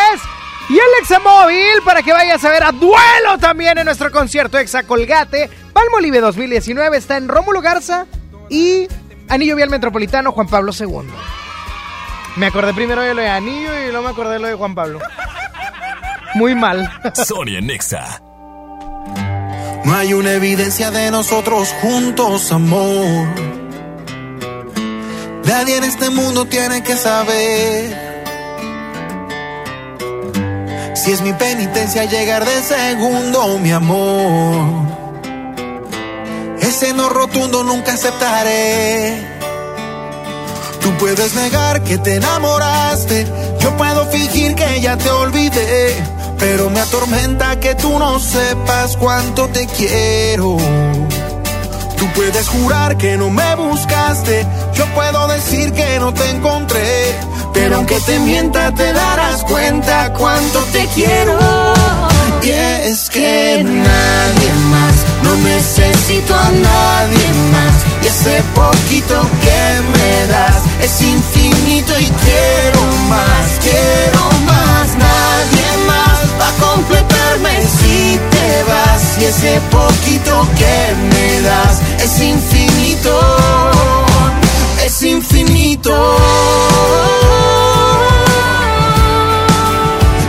Y el Examóvil para que vayas a ver a duelo también en nuestro concierto Exa Colgate. Palmolive 2019 está en Rómulo Garza y Anillo Vial Metropolitano Juan Pablo II. Me acordé primero de lo de Anillo y luego me acordé de lo de Juan Pablo. Muy mal. Sonia Nexa. No hay una evidencia de nosotros juntos, amor. Nadie en este mundo tiene que saber. Si es mi penitencia llegar de segundo, mi amor. Ese no rotundo nunca aceptaré. Tú puedes negar que te enamoraste. Yo puedo fingir que ya te olvidé. Pero me atormenta que tú no sepas cuánto te quiero. Tú puedes jurar que no me buscaste. Yo puedo decir que no te encontré. Pero aunque te mienta, te darás cuenta cuánto te quiero. Y es que nadie más, no necesito a nadie más. Y ese poquito que me das es infinito y quiero más, quiero más. Nadie más va a completarme si te vas. Y ese poquito que me das es infinito, es infinito.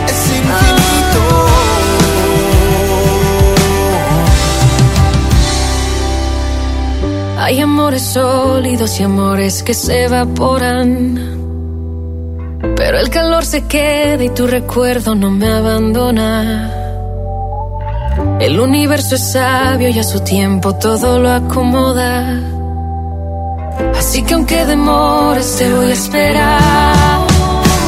Es infinito. Hay amores sólidos y amores que se evaporan. Pero el calor se queda y tu recuerdo no me abandona. El universo es sabio y a su tiempo todo lo acomoda. Así que aunque demores te voy a esperar.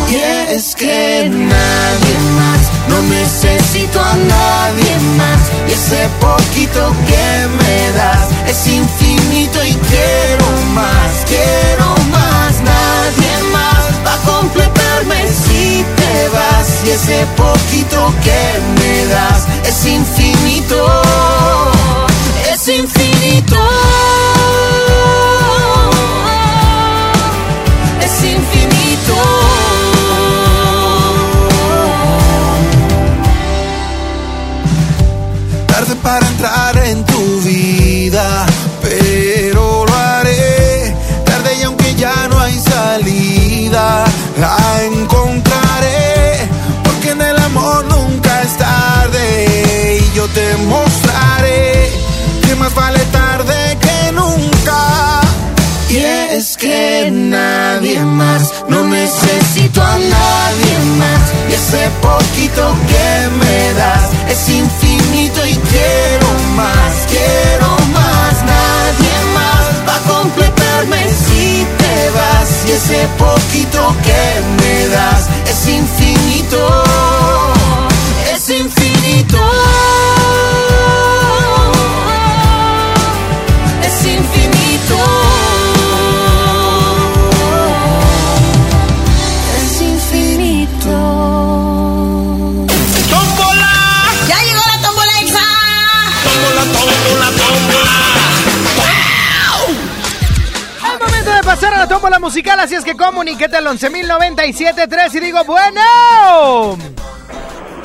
Y es que nadie más, no necesito a nadie más. Y ese poquito que me das es infinito y quiero más, quiero más. Y ese poquito que me das es infinito, es infinito. Es infinito. Tarde para entrar en tu vida, pero te mostraré que más vale tarde que nunca. Y es que nadie más, no necesito a nadie más. Y ese poquito que me das es infinito y quiero más, quiero más. Nadie más va a completarme si te vas. Y ese poquito que me das es infinito, tómbola musical, así es que comuníquete al 11.097.3 y digo, bueno.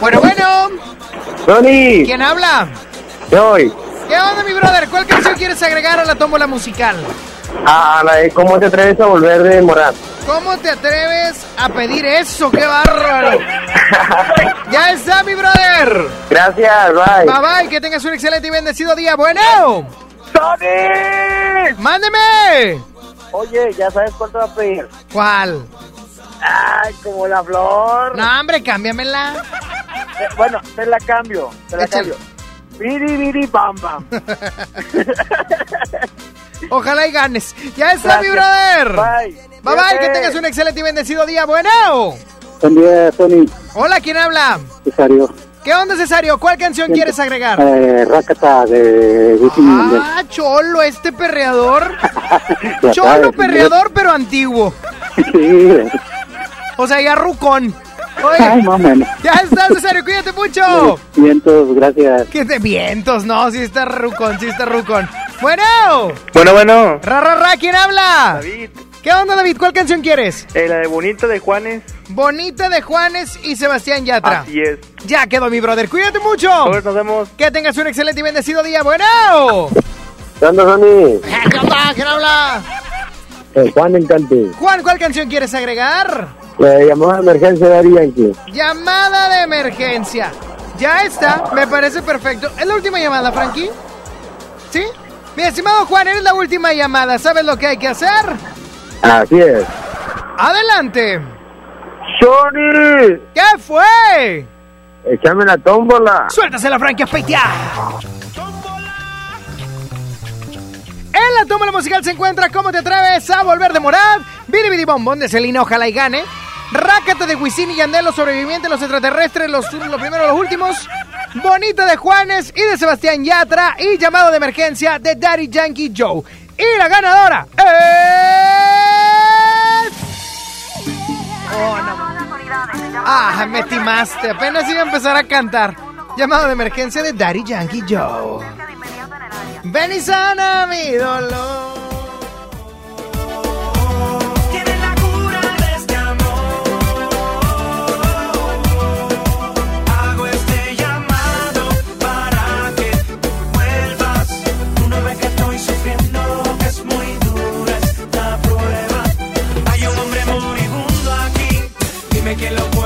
Bueno, bueno. Tony. ¿Quién habla? Soy. ¿Qué onda, mi brother? ¿Cuál canción quieres agregar a la tómbola musical? La de ¿Cómo te atreves a volver de morar? ¿Cómo te atreves a pedir eso? ¡Qué bárbaro! ya está, mi brother. Gracias, bye. Bye bye, que tengas un excelente y bendecido día. Bueno. ¡Sony! ¡Mándeme! Oye, ¿ya sabes cuál te va a pedir? ¿Cuál? Ay, como la flor. No, hombre, cámbiamela. Eh, bueno, te la cambio, te la Échale. cambio. Biri, biri, bam, bam. Ojalá y ganes. Ya está, mi brother. Bye. Bye bye, que tengas un excelente y bendecido día. Bueno. Buen día, Tony. Hola, ¿quién habla? Cesario. ¿Qué onda, Cesario? ¿Cuál canción quieres agregar? Eh, Rakata de Wisin. Ah, cholo, este perreador. Cholo perreador, pero antiguo. Sí, O sea, ya rucón. Ay, Oye, más o menos. ya está, Cesario, cuídate mucho. Vientos, gracias. ¿Qué de vientos? No, sí está rucón, sí está rucón. Bueno. Bueno, bueno. Ra, ra, ra, ¿quién habla? David. ¿Qué onda, David? ¿Cuál canción quieres? Eh, la de Bonito de Juanes. Bonita de Juanes y Sebastián Yatra. Así es. Ya quedó, mi brother. Cuídate mucho. Pues nos vemos. Que tengas un excelente y bendecido día. Bueno. ¿Qué onda, Sony? ¿Qué onda? ¿Quién habla? Eh, Juan Encante. Juan, ¿cuál canción quieres agregar? Le llamamos a emergencia de Ari Yankee. Llamada de emergencia. Ya está, me parece perfecto. ¿Es la última llamada, Frankie? ¿Sí? Mi estimado Juan, eres la última llamada. ¿Sabes lo que hay que hacer? Así es. Adelante. ¡Sony! ¿Qué fue? Échame la tómbola. Suéltasela, Frankie, a peitear. En la tómbola musical se encuentra ¿Cómo te atreves a volver de morad? Bidi Bombón de Celina, ojalá y gane. Rácate de Wisin y Yandel, los sobrevivientes, los extraterrestres, los, los primeros, los últimos. Bonita de Juanes y de Sebastián Yatra. Y llamado de emergencia de Daddy Yankee Joe. Y la ganadora es... Oh, no. Ah, me timaste. Apenas iba a empezar a cantar. Llamado de emergencia de Daddy Yankee Joe. Ven y sana mi dolor. Dime quién lo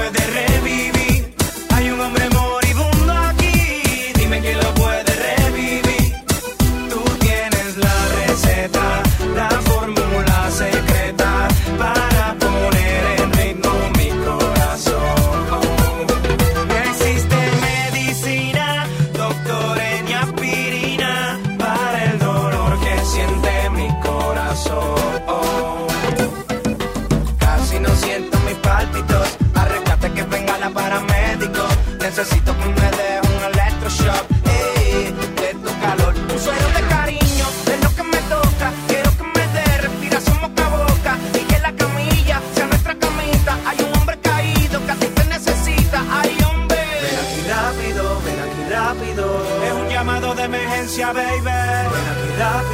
de emergencia, baby. Ven aquí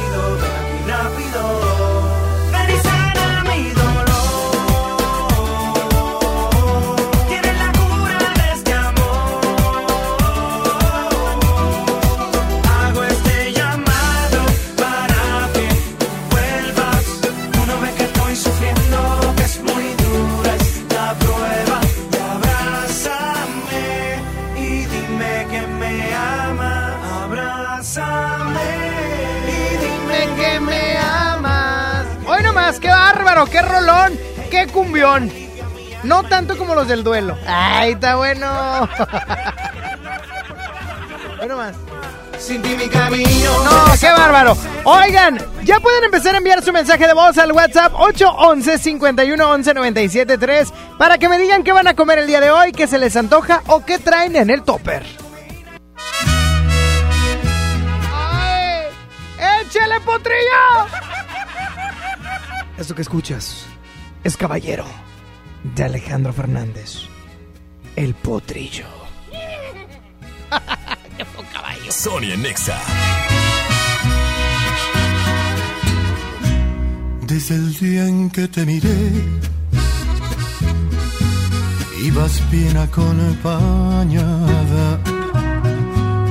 bárbaro, qué rolón, qué cumbión. No tanto como los del duelo. Ay, está bueno. Mi camino. No, qué bárbaro. Oigan, ya pueden empezar a enviar su mensaje de voz al WhatsApp 811 51 11 97 3 para que me digan qué van a comer el día de hoy, qué se les antoja o qué traen en el topper. ¡Ay! ¡Échale potrillo! Esto que escuchas es Caballero de Alejandro Fernández. El potrillo. Sonia Nexa. Desde el día en que te miré, ibas bien acompañada.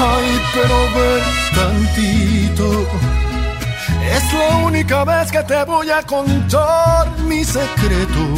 Ay, pero ven tantito. Es la única vez que te voy a contar mi secreto.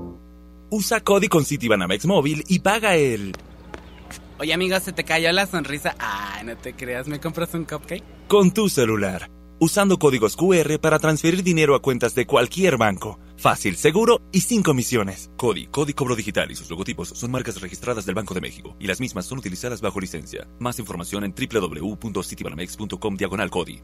Usa Cody con Citibanamex móvil y paga el... Oye, amigo, se te cayó la sonrisa. Ay, no te creas, ¿me compras un cupcake? Con tu celular. Usando códigos QR para transferir dinero a cuentas de cualquier banco. Fácil, seguro y sin comisiones. Cody, Cody Cobro Digital y sus logotipos son marcas registradas del Banco de México y las mismas son utilizadas bajo licencia. Más información en www.citibanamex.com diagonal Cody.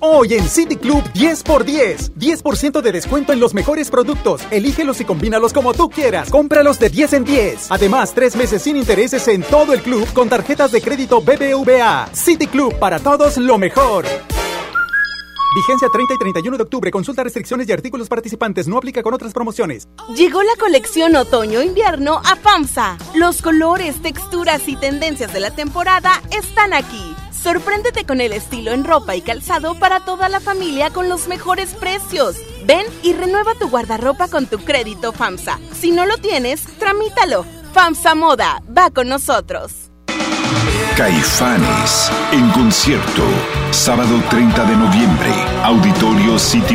Hoy en City Club 10x10. 10% de descuento en los mejores productos. Elígelos y combínalos como tú quieras. Cómpralos de 10 en 10. Además, tres meses sin intereses en todo el club con tarjetas de crédito BBVA. City Club para todos lo mejor. Vigencia 30 y 31 de octubre. Consulta restricciones y artículos participantes. No aplica con otras promociones. Llegó la colección otoño-invierno a FAMSA. Los colores, texturas y tendencias de la temporada están aquí. Sorpréndete con el estilo en ropa y calzado para toda la familia con los mejores precios. Ven y renueva tu guardarropa con tu crédito FAMSA. Si no lo tienes, tramítalo. FAMSA Moda, va con nosotros. Caifanes en concierto. Sábado 30 de noviembre. Auditorio City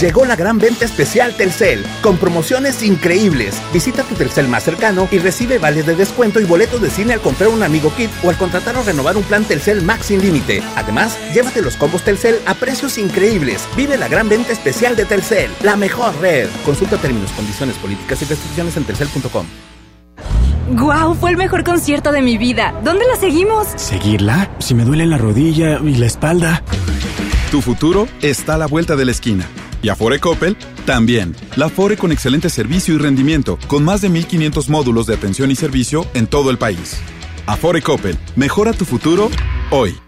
Llegó la gran venta especial Telcel, con promociones increíbles. Visita tu Telcel más cercano y recibe vales de descuento y boletos de cine al comprar un amigo kit o al contratar o renovar un plan Telcel Max sin límite. Además, llévate los combos Telcel a precios increíbles. Vive la gran venta especial de Telcel, la mejor red. Consulta términos, condiciones, políticas y restricciones en telcel.com. ¡Guau! Fue el mejor concierto de mi vida. ¿Dónde la seguimos? ¿Seguirla? Si me duele la rodilla y la espalda. Tu futuro está a la vuelta de la esquina. Y Afore Coppel también. La Afore con excelente servicio y rendimiento, con más de 1500 módulos de atención y servicio en todo el país. Afore Coppel, mejora tu futuro hoy.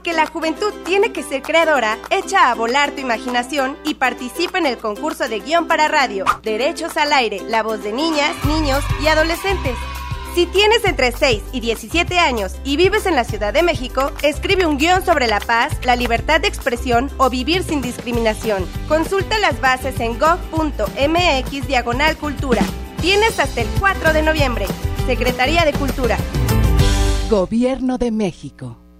Porque la juventud tiene que ser creadora, echa a volar tu imaginación y participa en el concurso de guion para radio, Derechos al Aire, la voz de niñas, niños y adolescentes. Si tienes entre 6 y 17 años y vives en la Ciudad de México, escribe un guion sobre la paz, la libertad de expresión o vivir sin discriminación. Consulta las bases en gov.mx diagonal cultura. Tienes hasta el 4 de noviembre. Secretaría de Cultura. Gobierno de México.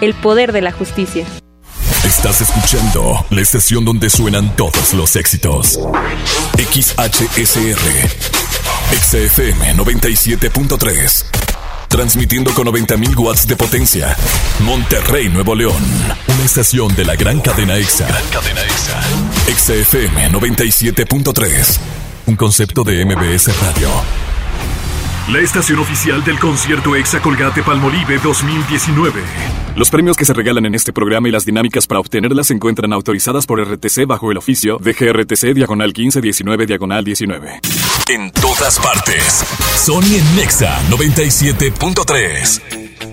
el poder de la justicia. Estás escuchando la estación donde suenan todos los éxitos. XHSR. XFM 97.3. Transmitiendo con 90.000 watts de potencia. Monterrey, Nuevo León. Una estación de la gran cadena EXA. cadena EXA. XFM 97.3. Un concepto de MBS Radio. La estación oficial del concierto Exa Colgate Palmolive 2019. Los premios que se regalan en este programa y las dinámicas para obtenerlas se encuentran autorizadas por RTC bajo el oficio de GRTC Diagonal 1519 Diagonal 19. En todas partes. Sony en Nexa 97.3.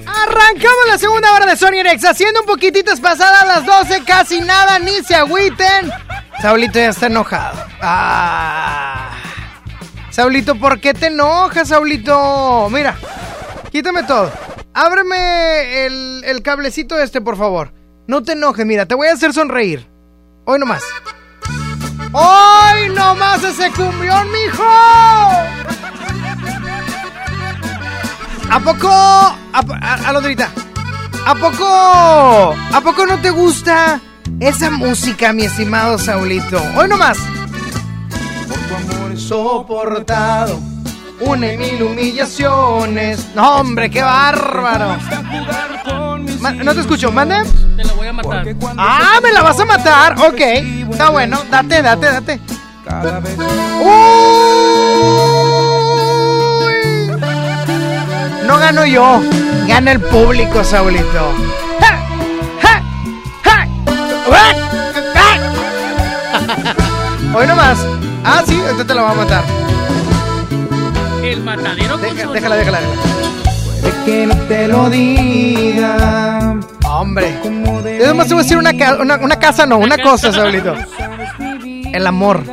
Arrancamos la segunda hora de Sony Nexa, siendo un poquititas pasadas las 12, casi nada, ni se agüiten. Saulito ya está enojado. Ah. Saulito, ¿por qué te enojas, Saulito? Mira, quítame todo. Ábreme el, el, cablecito este, por favor. No te enojes, mira, te voy a hacer sonreír. Hoy nomás. ¡Hoy nomás ese cumbión, mijo! ¿A poco? A, a, a. ¿A poco? ¿A poco no te gusta esa música, mi estimado Saulito? Hoy nomás tu amor soportado una y mil humillaciones. No, hombre, qué bárbaro. Ma no te escucho, ¿mande? Te la voy a matar. Ah, ¿me la vas a matar? Ok, está bueno, date, date, date. ¡Uy! No gano yo, gana el público, Saulito. ¡Ja! ¡Ja! ¡Ja! Hoy nomás. Ah, sí, entonces te la va a matar. El matadero Deja, déjala, déjala, déjala. Puede que no te lo diga. Hombre. Yo nomás te voy a decir una, una, una casa, no, una, una cosa, Saulito. El amor.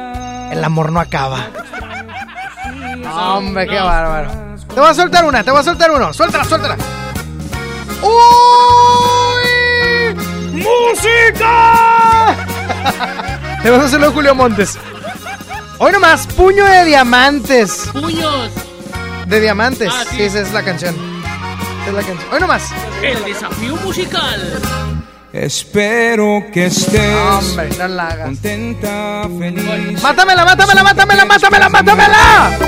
El amor no acaba. Hombre, qué bárbaro. Te voy a soltar una, te voy a soltar uno. Suéltala, suéltala. ¡Uy! ¡Música! Te vas a hacerlo Julio Montes. Hoy nomás, puño de diamantes. Puños. De diamantes. Ah, sí. esa es la canción. Esa es la canción. Hoy nomás. El desafío musical. Espero que estés Hombre, no la hagas. contenta, feliz. ¡Mátamela, mátamela, mátamela, mátamela, mátamela!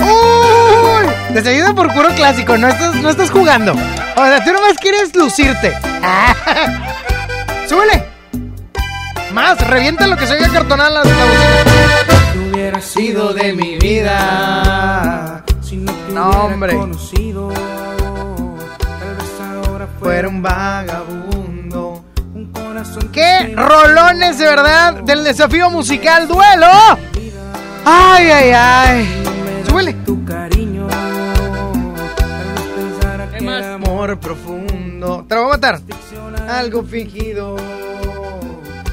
¡Uy! Te yendo por puro clásico, no estás, no estás jugando. O sea, tú nomás quieres lucirte. ¡Súbele! Más, revienta lo que se oiga cartonada la, la bocina. Tú hubieras sido de mi vida. Si no te No, hubiera hombre. conocido, tal vez ahora Fuera un vagabundo. un corazón ¡Qué rolones de verdad del desafío musical duelo! ¡Ay, ay, ay! ¡Súbele! tu cariño. ¿Qué más? Amor profundo. Te lo voy a matar. Algo fingido.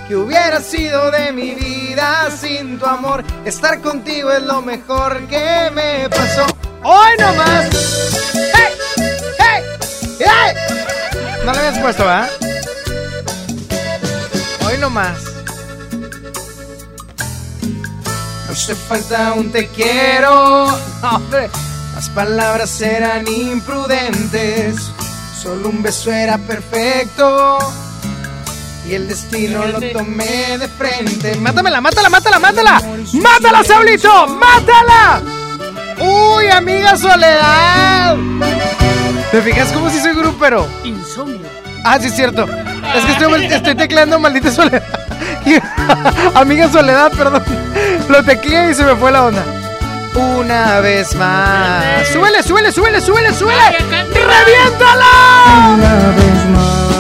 Que hubiera sido de mi vida sin tu amor. Estar contigo es lo mejor que me pasó. ¡Hoy nomás! ¡Hey! ¡Hey! ¡Hey! No le habías puesto, ¿verdad? Hoy nomás. No hace falta un te quiero. No. Las palabras eran imprudentes. Solo un beso era perfecto. Y el destino lo tomé de frente. ¡Mátamela, mátala, mátala, mátala! ¡Mátala, Saulito! ¡Mátala! ¡Uy, amiga Soledad! ¿Te fijas cómo si soy grupero? Insomnio. Ah, sí, es cierto. Es que estoy, estoy tecleando maldita soledad. Amiga soledad, perdón. Lo tecleé y se me fue la onda. Una vez más. ¡Súbele, súbele, súbele, súbele, súbele! ¡Reviéntala! Una vez más.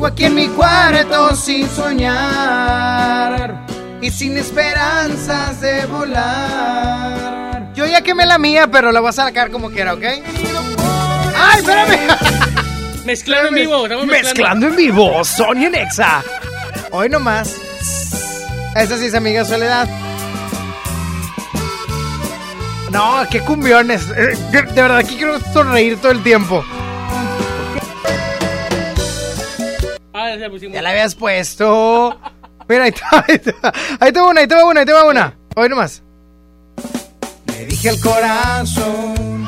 Sigo aquí en mi cuarto sin soñar y sin esperanzas de volar. Yo ya quemé la mía, pero la voy a sacar como quiera, ¿ok? ¡Ay, espérame! Mezclando en vivo, estamos Mezclando en vivo, Sony en Exa. Hoy nomás. Esa sí es amiga Soledad. No, qué cumbiones. Eh, De de verdad, aquí quiero sonreír todo el tiempo. Ya se pusimos. Ya la habías puesto. Mira, ahí te, ahí te- ahí te va una, ahí te va una, ahí te va una. Hoy nomás. Le dije al corazón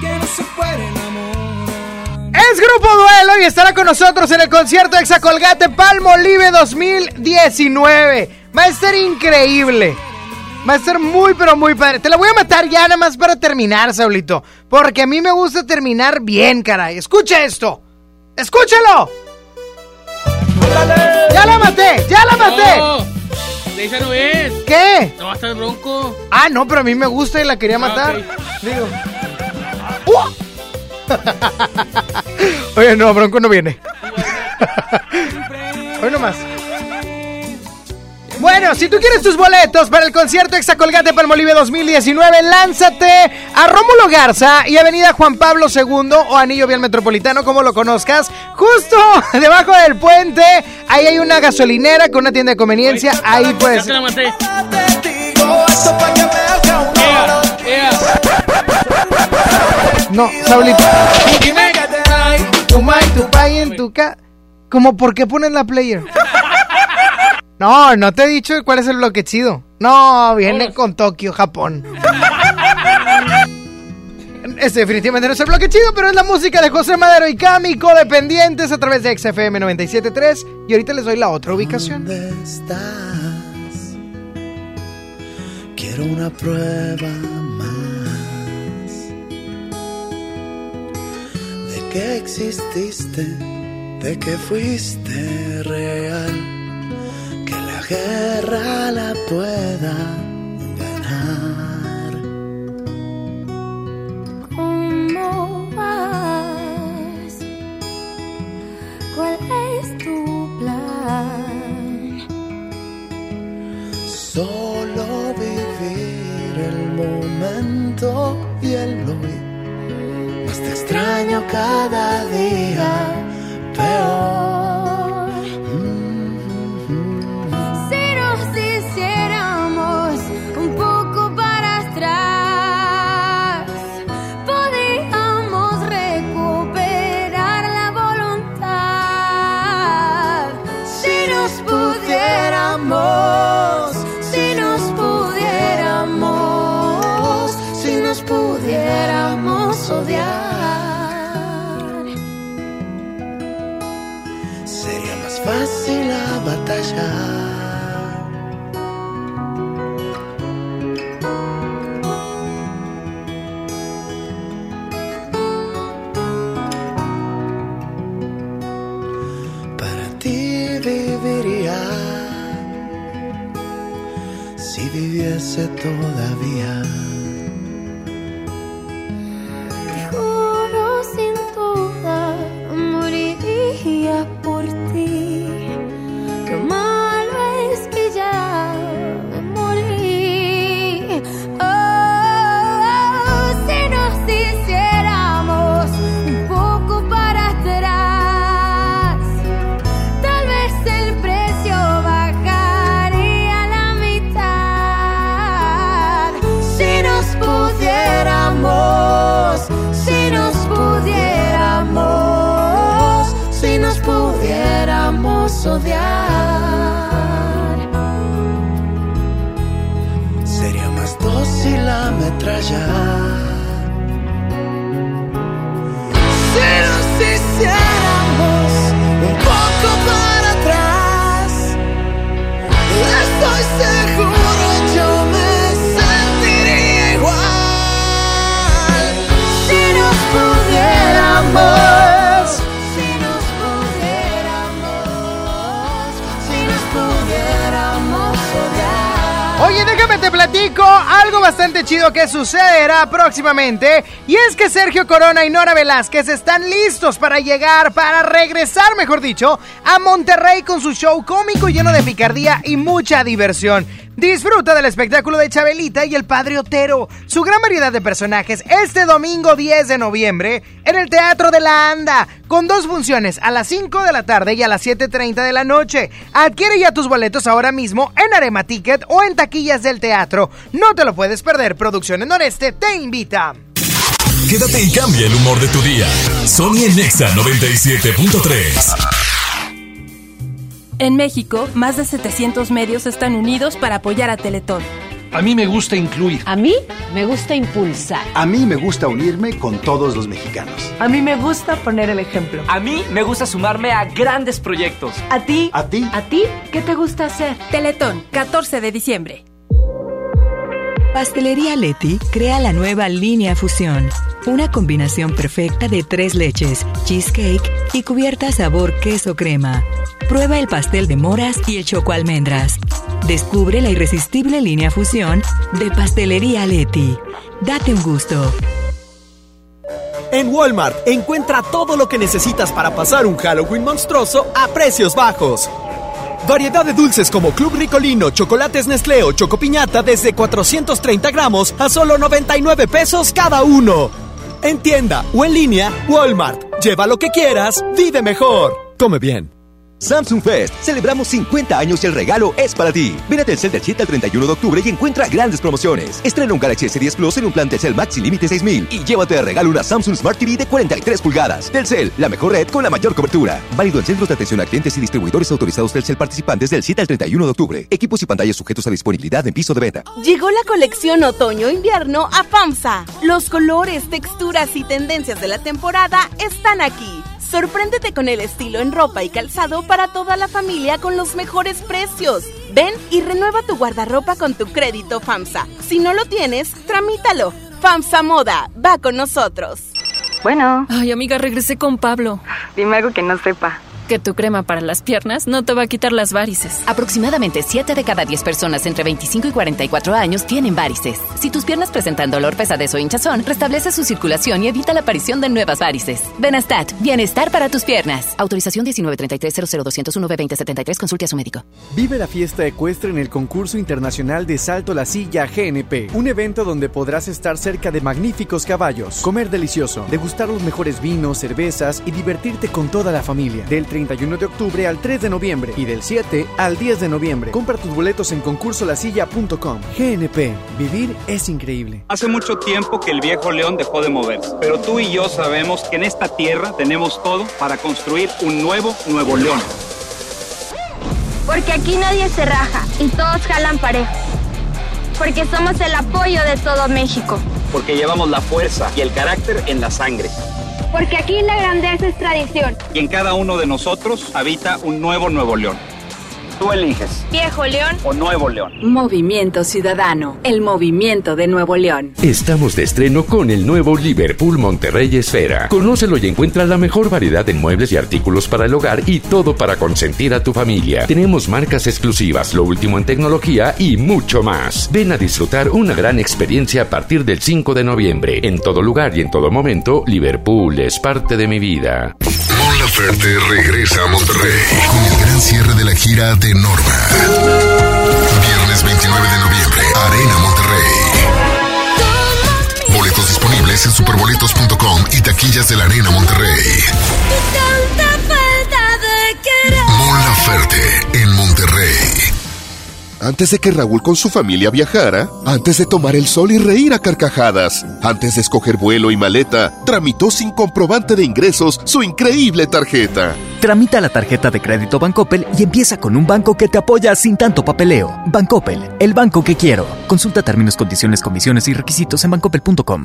que no se puede enamorar. Es Grupo Duelo y estará con nosotros en el concierto Exacolgate Palmolive 2019. Va a estar increíble. Va a estar muy, pero muy padre. Te la voy a matar ya nada más para terminar, Saulito. Porque a mí me gusta terminar bien, caray. Escucha esto. ¡Escúchalo! ¡Ya la maté! ¡Ya la maté! No, de esa no es. ¿Qué? No va a estar bronco. Ah, no, pero a mí me gusta y la quería matar. ok. Digo. ¡Uh! Oye, no, Bronco no viene. Hoy nomás. Bueno, si tú quieres tus boletos para el concierto Exacolgate Palmolive 2019, lánzate a Rómulo Garza y Avenida Juan Pablo II o Anillo Vial Metropolitano, como lo conozcas. Justo debajo del puente, ahí hay una gasolinera con una tienda de conveniencia. Ahí puedes. Ya te la maté. No, Saulito. Tu mai, tu pai en tu ca. Como, ¿por qué pones la player? No, no te he dicho cuál es el bloque chido. No, viene con Tokio, Japón. Este definitivamente no es el bloque chido, pero es la música de José Madero y Cami, codependientes a través de XFM 97.3. Y ahorita les doy la otra ubicación. ¿Dónde estás? Quiero una prueba más de que exististe, de que fuiste real, guerra la pueda ganar. ¿Cómo vas? ¿Cuál es tu plan? Solo vivir el momento y el hoy. Más te extraño cada día peor. the bastante chido que sucederá próximamente. Y es que Sergio Corona y Nora Velázquez están listos para llegar, para regresar, mejor dicho, a Monterrey con su show cómico lleno de picardía y mucha diversión. Disfruta del espectáculo de Chabelita y el Padre Otero, su gran variedad de personajes este domingo 10 de noviembre en el Teatro de la Anda, con dos funciones a las 5 de la tarde y a las 7.30 de la noche. Adquiere ya tus boletos ahora mismo en Arema Ticket o en taquillas del teatro. No te lo puedes perder, Producciones Noreste te invita. Quédate y cambia el humor de tu día. Sony en Nexa 97.3. En México, más de 700 medios están unidos para apoyar a Teletón. A mí me gusta incluir. A mí me gusta impulsar. A mí me gusta unirme con todos los mexicanos. A mí me gusta poner el ejemplo. A mí me gusta sumarme a grandes proyectos. ¿A ti? ¿A ti? ¿A ti? ¿Qué te gusta hacer? Teletón, 14 de diciembre. Pastelería Leti crea la nueva línea Fusión, una combinación perfecta de tres leches, cheesecake y cubierta sabor queso crema. Prueba el pastel de moras y el choco almendras. Descubre la irresistible línea Fusión de Pastelería Leti. Date un gusto. En Walmart encuentra todo lo que necesitas para pasar un Halloween monstruoso a precios bajos. Variedad de dulces como Club Ricolino, Chocolates Nestlé o Chocopiñata desde 430 gramos a solo 99 pesos cada uno. En tienda o en línea, Walmart. Lleva lo que quieras, vive mejor. Come bien. Samsung Fest. Celebramos 50 años y el regalo es para ti. Ven a Telcel del 7 al 31 de octubre y encuentra grandes promociones. Estrena un Galaxy S10 Plus en un plan Telcel Max límite 6000 y llévate de regalo una Samsung Smart TV de 43 pulgadas. Telcel, la mejor red con la mayor cobertura. Válido en centros de atención a clientes y distribuidores autorizados Telcel participantes del 7 al 31 de octubre. Equipos y pantallas sujetos a disponibilidad en piso de venta. Llegó la colección otoño-invierno a FAMSA. Los colores, texturas y tendencias de la temporada están aquí. Sorpréndete con el estilo en ropa y calzado para toda la familia con los mejores precios. Ven y renueva tu guardarropa con tu crédito FAMSA. Si no lo tienes, tramítalo. FAMSA Moda, va con nosotros. Bueno. Ay, amiga, regresé con Pablo. Dime algo que no sepa. Que tu crema para las piernas no te va a quitar las varices. Aproximadamente 7 de cada 10 personas entre 25 y 44 años tienen varices. Si tus piernas presentan dolor, pesadez o hinchazón, restablece su circulación y evita la aparición de nuevas varices. Benastat, bienestar para tus piernas. Autorización 1933-00201-B2073. Consulte a su médico. Vive la fiesta ecuestre en el concurso internacional de Salto la Silla GNP, un evento donde podrás estar cerca de magníficos caballos, comer delicioso, degustar los mejores vinos, cervezas y divertirte con toda la familia. Del 31 de octubre al 3 de noviembre y del 7 al 10 de noviembre. Compra tus boletos en concursolasilla.com. GNP, vivir es increíble. Hace mucho tiempo que el viejo león dejó de moverse, pero tú y yo sabemos que en esta tierra tenemos todo para construir un nuevo Nuevo León. Porque aquí nadie se raja y todos jalan parejo. Porque somos el apoyo de todo México. Porque llevamos la fuerza y el carácter en la sangre. Porque aquí la grandeza es tradición. Y en cada uno de nosotros habita un nuevo Nuevo León. Tú eliges. Viejo León o Nuevo León. Movimiento Ciudadano, el movimiento de Nuevo León. Estamos de estreno con el nuevo Liverpool Monterrey Esfera. Conócelo y encuentra la mejor variedad en muebles y artículos para el hogar y todo para consentir a tu familia. Tenemos marcas exclusivas, lo último en tecnología y mucho más. Ven a disfrutar una gran experiencia a partir del 5 de noviembre. En todo lugar y en todo momento, Liverpool es parte de mi vida. Mon Laferte regresa a Monterrey con el gran cierre de la gira de Norma. Viernes 29 de noviembre, Arena Monterrey. Boletos disponibles en superboletos.com y taquillas de la Arena Monterrey. Mon Laferte en Monterrey. Antes de que Raúl con su familia viajara, antes de tomar el sol y reír a carcajadas, antes de escoger vuelo y maleta, tramitó sin comprobante de ingresos su increíble tarjeta. Tramita la tarjeta de crédito Bancoppel y empieza con un banco que te apoya sin tanto papeleo. Bancoppel, el banco que quiero. Consulta términos, condiciones, comisiones y requisitos en bancoppel.com.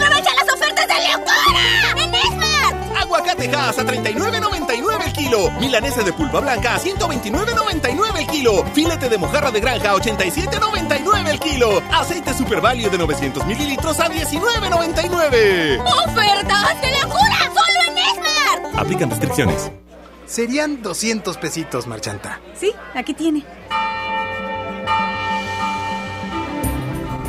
¡Aprovecha las ofertas de locura! ¡En Esmart! Aguacatejas a 39.99 el kilo. Milanesa de pulpa blanca a 129.99 el kilo. Filete de mojarra de granja a 87.99 el kilo. Aceite Super Value de 900 mililitros a 19.99. ¡Ofertas de locura! ¡Solo en Esmart! Aplican restricciones. Serían 200 pesitos, marchanta. Sí, aquí tiene.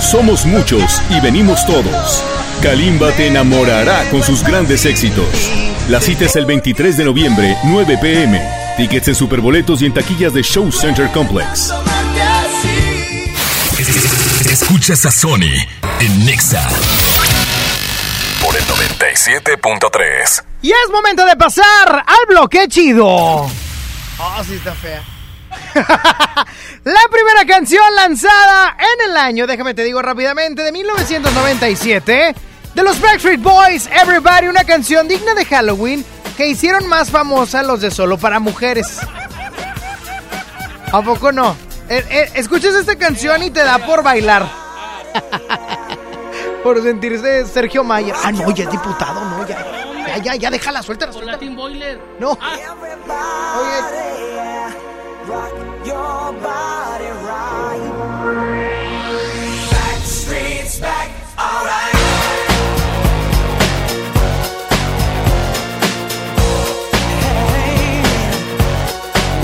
Somos Muchos y Venimos Todos. Kalimba te enamorará con sus grandes éxitos. La cita es el 23 de noviembre, 9 pm. Tickets en superboletos y en taquillas de Show Center Complex. Escuchas a Sony en Nexa por el 97.3. Y es momento de pasar al bloque chido. Oh, sí está fea. La primera canción lanzada en el año, déjame te digo rápidamente, de 1997, de los Backstreet Boys, Everybody, una canción digna de Halloween que hicieron más famosa los de Solo para Mujeres. ¿A poco no? Eh, eh, escuchas esta canción y te da por bailar. por sentirse Sergio Mayer. Ah, no, ya es diputado, no, ya. Ya, ya, ya, déjala, suéltala, Con la Team Boiler. No. Rock your body right. Back, alright. Hey,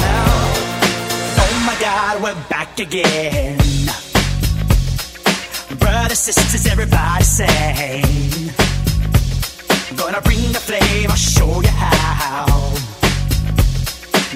now, oh my God, we're back again. Brothers, sisters, everybody say. Gonna bring the flame, I'll show you how.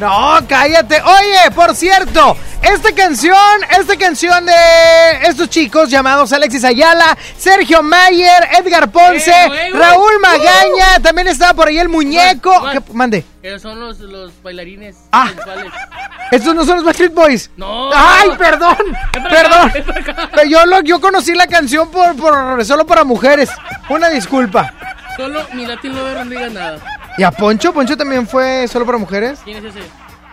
No, cállate. Oye, por cierto, esta canción, esta canción de estos chicos llamados Alexis Ayala, Sergio Mayer, Edgar Ponce, Eh, güey, güey. Raúl Magaña, también estaba por ahí el muñeco. ¿Qué- mande. Esos son los, los bailarines Ah. sensuales. Estos no son los Backstreet Boys. No. Ay, perdón. Perdón. acá. Pero yo, lo, yo conocí la canción por, por solo para mujeres. Una disculpa. Solo mi Latin Lover no diga nada. ¿Y a Poncho? ¿Poncho también fue solo para mujeres? ¿Quién es ese?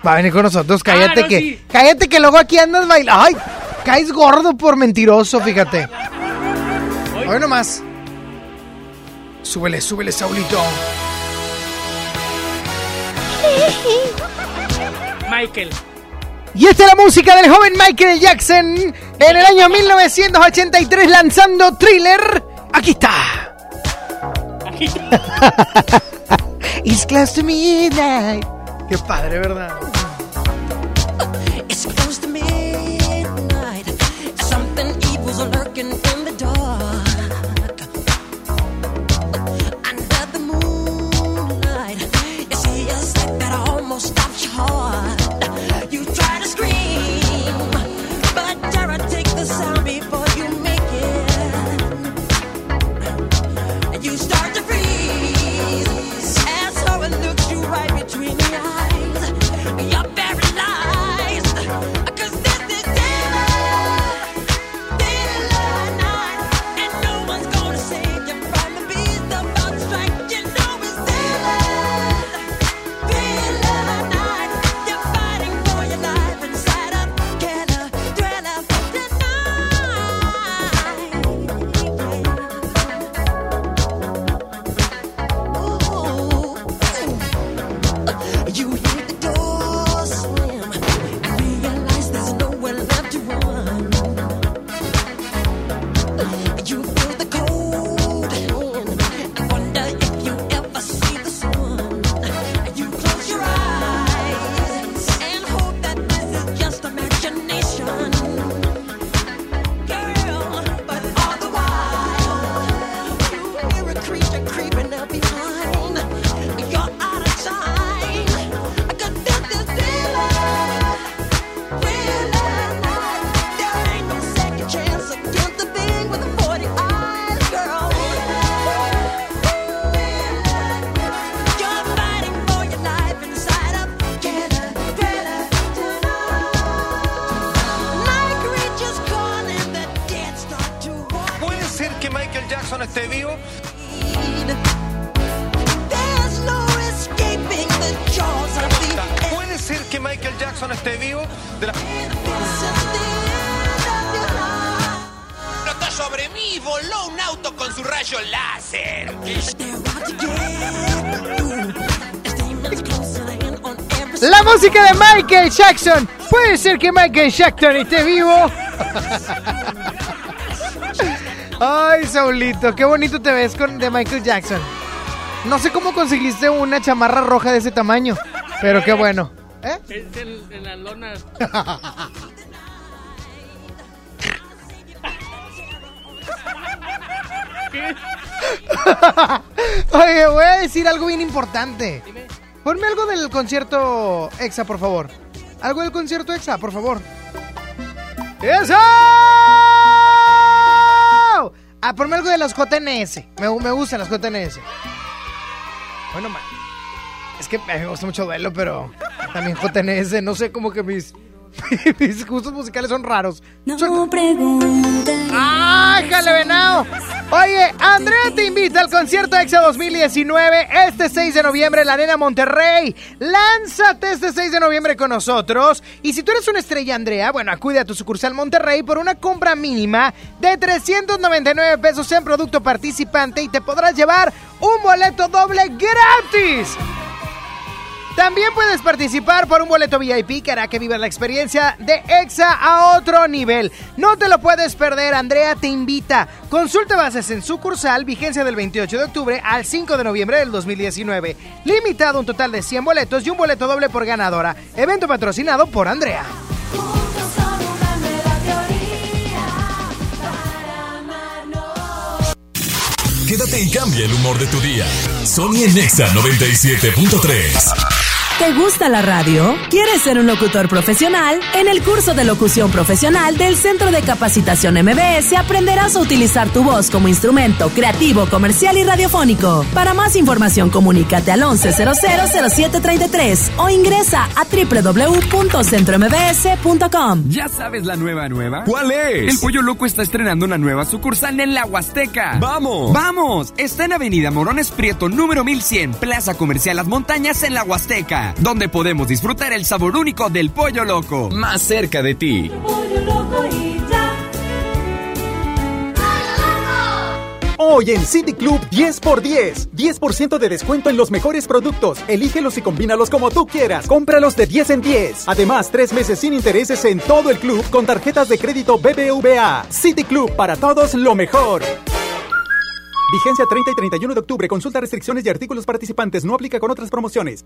Va a venir con nosotros, cállate Ah, no, que. sí. Cállate que luego aquí andas bailando. Ay, caes gordo por mentiroso, fíjate. Hoy nomás. Súbele, súbele, Saulito. Michael. Y esta es la música del joven Michael Jackson en el año 1983 lanzando Thriller. Aquí está. It's close to midnight. Qué padre, ¿verdad? Michael Jackson. Puede ser que Michael Jackson esté vivo. Ay, Saulito, qué bonito te ves con de Michael Jackson. No sé cómo conseguiste una chamarra roja de ese tamaño, pero qué bueno. ¿Eh? Es en, en las lonas. ¿Qué? Oye, voy a decir algo bien importante. Ponme algo del concierto EXA, por favor. Algo del concierto EXA, por favor. ¡Eso! Ah, ponme algo de las JNS. Me, me gustan las JNS. Bueno, ma- es que me gusta mucho duelo, pero también JNS. No sé, como que mis, mis gustos musicales son raros. No preguntes. ¡Ay, jale venado! Oye, Andrea te invita al concierto EXA 2019 este 6 de noviembre en la Arena Monterrey. Lánzate este 6 de noviembre con nosotros. Y si tú eres una estrella, Andrea, bueno, acude a tu sucursal Monterrey por una compra mínima de 399 pesos en producto participante y te podrás llevar un boleto doble gratis. También puedes participar por un boleto VIP que hará que vivas la experiencia de EXA a otro nivel. No te lo puedes perder, Andrea te invita. Consulta bases en sucursal, vigencia del 28 de octubre al 5 de noviembre del 2019. Limitado un total de 100 boletos y un boleto doble por ganadora. Evento patrocinado por Andrea. Quédate y cambia el humor de tu día. Sony en Nexa 97.3. ¿Te gusta la radio? ¿Quieres ser un locutor profesional? En el curso de locución profesional del Centro de Capacitación MBS aprenderás a utilizar tu voz como instrumento creativo, comercial y radiofónico. Para más información, comunícate al 11000733 o ingresa a www.centrombs.com. ¿Ya sabes la nueva nueva? ¿Cuál es? El Pollo Loco está estrenando una nueva sucursal en la Huasteca. ¡Vamos! ¡Vamos! Está en Avenida Morones Prieto, número 1100, Plaza Comercial Las Montañas en la Huasteca donde podemos disfrutar el sabor único del pollo loco. Más cerca de ti. Hoy en City Club 10x10. 10% de descuento en los mejores productos. Elígelos y combínalos como tú quieras. Cómpralos de 10 en 10. Además, tres meses sin intereses en todo el club con tarjetas de crédito BBVA. City Club para todos lo mejor. Vigencia 30 y 31 de octubre. Consulta restricciones y artículos participantes. No aplica con otras promociones.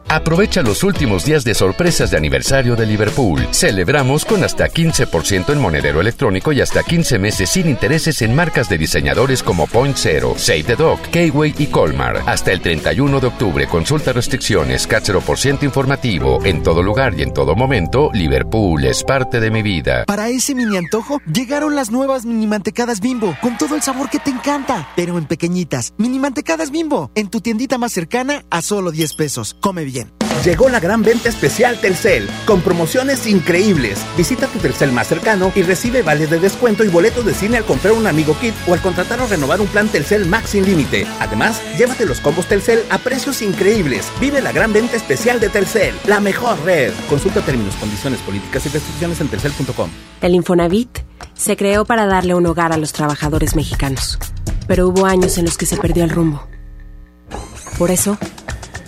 Aprovecha los últimos días de sorpresas de aniversario de Liverpool. Celebramos con hasta 15% en monedero electrónico y hasta 15 meses sin intereses en marcas de diseñadores como Point Zero, Save the Dog, K-Way y Colmar. Hasta el 31 de octubre, consulta restricciones, CAT 0% informativo. En todo lugar y en todo momento, Liverpool es parte de mi vida. Para ese mini antojo, llegaron las nuevas mini mantecadas bimbo, con todo el sabor que te encanta, pero en pequeñitas. Mini mantecadas bimbo, en tu tiendita más cercana a solo 10 pesos. Come bien. Llegó la gran venta especial Telcel, con promociones increíbles. Visita tu Telcel más cercano y recibe vales de descuento y boletos de cine al comprar un amigo kit o al contratar o renovar un plan Telcel Max sin límite. Además, llévate los combos Telcel a precios increíbles. Vive la gran venta especial de Telcel, la mejor red. Consulta términos, condiciones, políticas y restricciones en telcel.com. El Infonavit se creó para darle un hogar a los trabajadores mexicanos, pero hubo años en los que se perdió el rumbo. Por eso,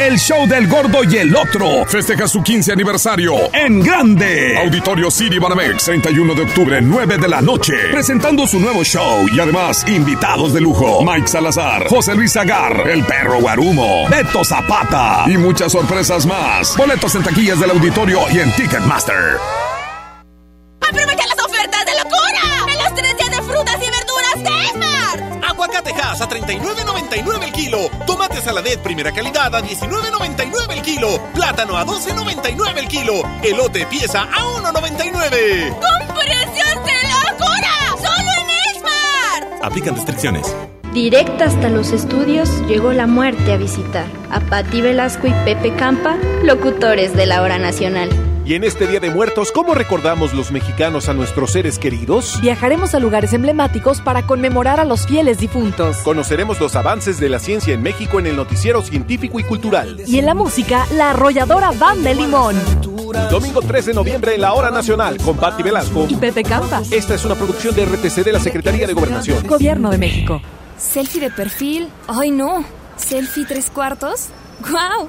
El show del gordo y el otro festeja su 15 aniversario en grande. Auditorio City Banamex, 31 de octubre, 9 de la noche. Presentando su nuevo show y además invitados de lujo. Mike Salazar, José Luis Agar, El Perro Guarumo, Beto Zapata y muchas sorpresas más. Boletos en taquillas del auditorio y en Ticketmaster. Tomate saladet primera calidad a 19.99 el kilo. Plátano a 12.99 el kilo. Elote pieza a 1.99. ¡Con precios de locura! ¡Solo en Esmar! Aplican restricciones. Directa hasta los estudios llegó la muerte a visitar a Patti Velasco y Pepe Campa, locutores de la hora nacional. Y en este Día de Muertos, ¿cómo recordamos los mexicanos a nuestros seres queridos? Viajaremos a lugares emblemáticos para conmemorar a los fieles difuntos. Conoceremos los avances de la ciencia en México en el noticiero científico y cultural. Y en la música, la arrolladora Banda de Limón. Domingo 3 de noviembre, la hora nacional, con Patti Velasco y Pepe Campa. Esta es una producción de RTC de la Secretaría de Gobernación. Gobierno de México. Selfie de perfil. ¡Ay no! ¿Selfie tres cuartos? ¡Guau!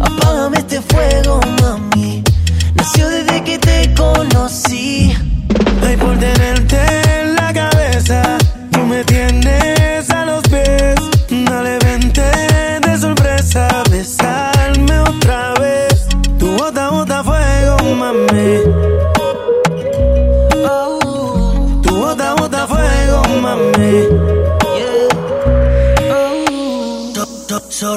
Apágame este fuego, mami. Nació desde que te conocí. Ay, por tenerte en la cabeza, tú me tienes a los pies. Dale, vente de sorpresa, besarme otra vez. Tu bota, bota fuego, mami. Oh, Tu bota, bota fuego, mami. So-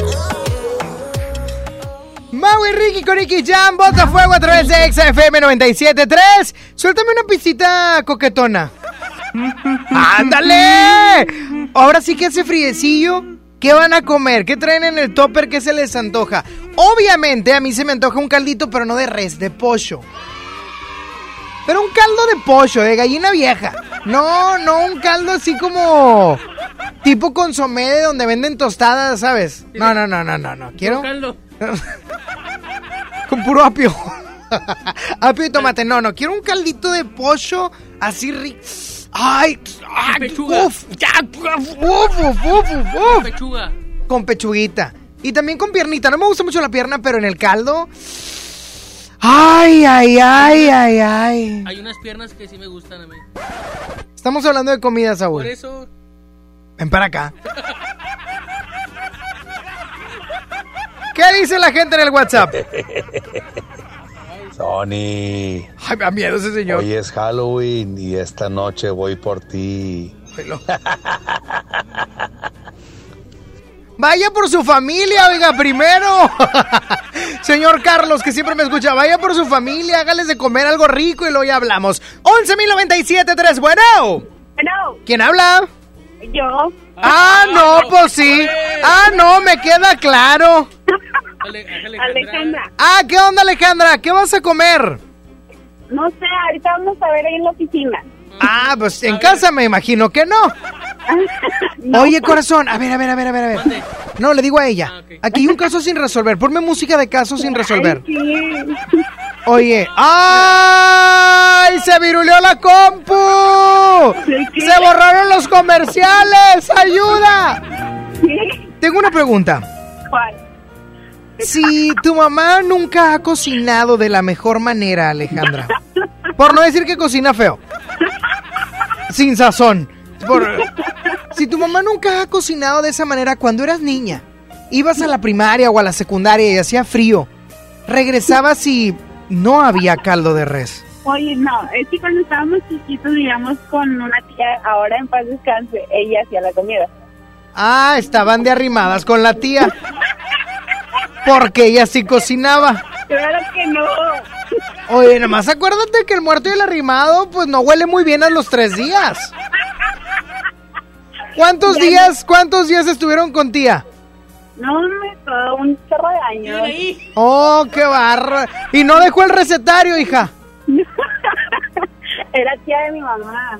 Y Ricky con Nicky Jam, bota fuego a través de XFM 97.3. Suéltame una pisita coquetona. ¡Ándale! Ahora sí que hace friecillo. ¿Qué van a comer? ¿Qué traen en el topper? ¿Qué se les antoja? Obviamente a mí se me antoja un caldito, pero no de res, de pollo. Pero un caldo de pollo, de gallina vieja. No, no, un caldo así como tipo consomé de donde venden tostadas, ¿sabes? No, no, no, no, no, no. Quiero Caldo. con puro apio. apio y tomate. No, no, quiero un caldito de pollo así rico. Ay, ay, uf, ya, uf, uf, uf. Pechuga. Con pechuguita. Y también con piernita. No me gusta mucho la pierna, pero en el caldo. Ay, ay, ay, ay, ay. Hay unas piernas que sí me gustan a mí. Estamos hablando de comida, Por Saúl. eso. Ven para acá. ¿Qué dice la gente en el WhatsApp? Sony, Ay, me da miedo ese señor. hoy es Halloween y esta noche voy por ti. Vaya por su familia, oiga, primero. Señor Carlos, que siempre me escucha, vaya por su familia, hágales de comer algo rico y luego ya hablamos. 11.097.3, bueno. Bueno, ¿Quién habla? yo. Ah, no, pues sí. Ah, no, me queda claro. Alejandra. Ah, ¿qué onda, Alejandra? ¿Qué vas a comer? No sé, ahorita vamos a ver ahí en la oficina. Ah, pues en casa me imagino que no. Oye, corazón, a ver, a ver, a ver, a ver, a ver. No, le digo a ella. Aquí hay un caso sin resolver. Ponme música de caso sin resolver. Oye, ¡ay! ¡Se viruleó la compu! ¡Se borraron los comerciales! ¡Ayuda! Tengo una pregunta. ¿Cuál? Si tu mamá nunca ha cocinado de la mejor manera, Alejandra, por no decir que cocina feo, sin sazón, por- si tu mamá nunca ha cocinado de esa manera cuando eras niña, ibas a la primaria o a la secundaria y hacía frío, regresabas y no había caldo de res. Oye, no, es que cuando estábamos chiquitos vivíamos con una tía, ahora en paz descanse, ella hacía la comida. Ah, estaban de arrimadas con la tía. Porque ella sí cocinaba. Claro que no. Oye, nomás acuérdate que el muerto y el arrimado, pues no huele muy bien a los tres días. ¿Cuántos días, cuántos días estuvieron con tía? No, me todo un chorro de años. Oh, qué barra. Y no dejó el recetario, hija. Era tía de mi mamá.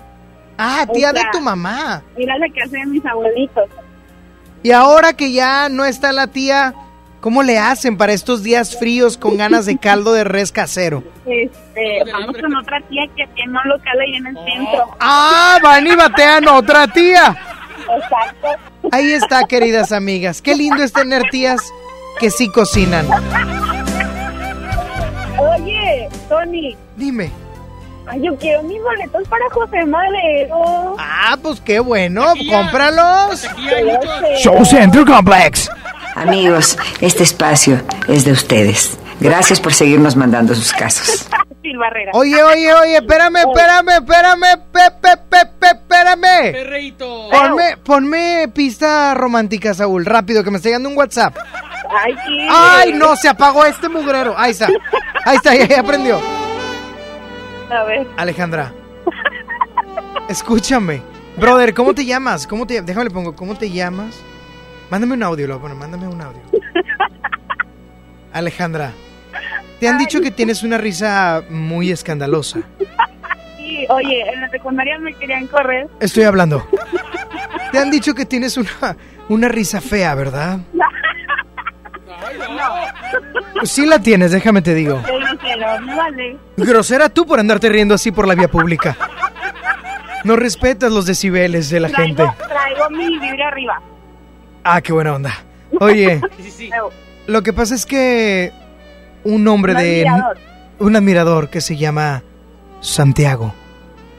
Ah, O tía de tu mamá. Era la casa de mis abuelitos. Y ahora que ya no está la tía, ¿cómo le hacen para estos días fríos con ganas de caldo de res casero? Este, vamos con otra tía que tiene un local ahí en el centro. Ah, van y batean otra tía. Exacto. Ahí está, queridas amigas. Qué lindo es tener tías que sí cocinan. Oye, Tony. Dime. Ay, yo quiero mis boletos para José Madero. Ah, pues qué bueno, cómpralos. Show Center Complex. Amigos, este espacio es de ustedes. Gracias por seguirnos mandando sus casos. Oye, oye, oye, espérame, espérame, espérame, Pepe, Pepe, espérame. Perreito. Ponme, ponme pista romántica, Saúl, rápido, que me está llegando un WhatsApp. Ay, sí. Ay, no, se apagó este mugrero. Ahí está, ahí está, ya, ya aprendió. A ver. Alejandra, escúchame. Brother, ¿cómo te llamas? ¿Cómo te Déjame le pongo, ¿cómo te llamas? Mándame un audio, bueno, mándame un audio. Alejandra, te han dicho que tienes una risa muy escandalosa. Sí, oye, en la secundaria me querían correr. Estoy hablando. Te han dicho que tienes una, una risa fea, ¿verdad? Sí la tienes, déjame te digo. No no, no vale. Grosera tú por andarte riendo así por la vía pública. No respetas los decibeles de la gente. Traigo, traigo mi vibra arriba. Ah, qué buena onda. Oye, lo que pasa es que un hombre Un de... admirador. Un admirador que se llama Santiago.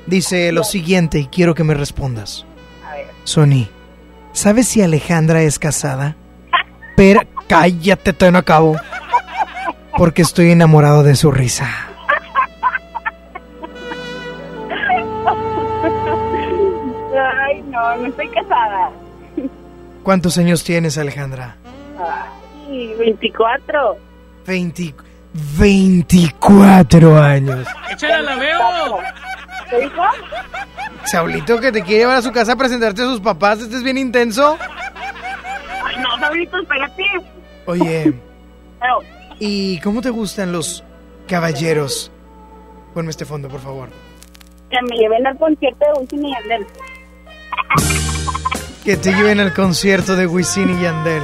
Dice lo siguiente y quiero que me respondas. Sony, ¿sabes si Alejandra es casada? Pero cállate, te no acabo. Porque estoy enamorado de su risa. Ay, no, no estoy casada. ¿Cuántos años tienes, Alejandra? Ay, 24. 20 24 años. Échala, la veo. ¿Qué dijo? Saulito que te quiere llevar a su casa a presentarte a sus papás. Este es bien intenso. Ay, no, Sabrito, espérate. Oye, Pero, ¿y cómo te gustan los caballeros? Ponme este fondo, por favor. que me lleven al concierto de Wisin y Yandel. Que te lleven al concierto de Wisin y Yandel.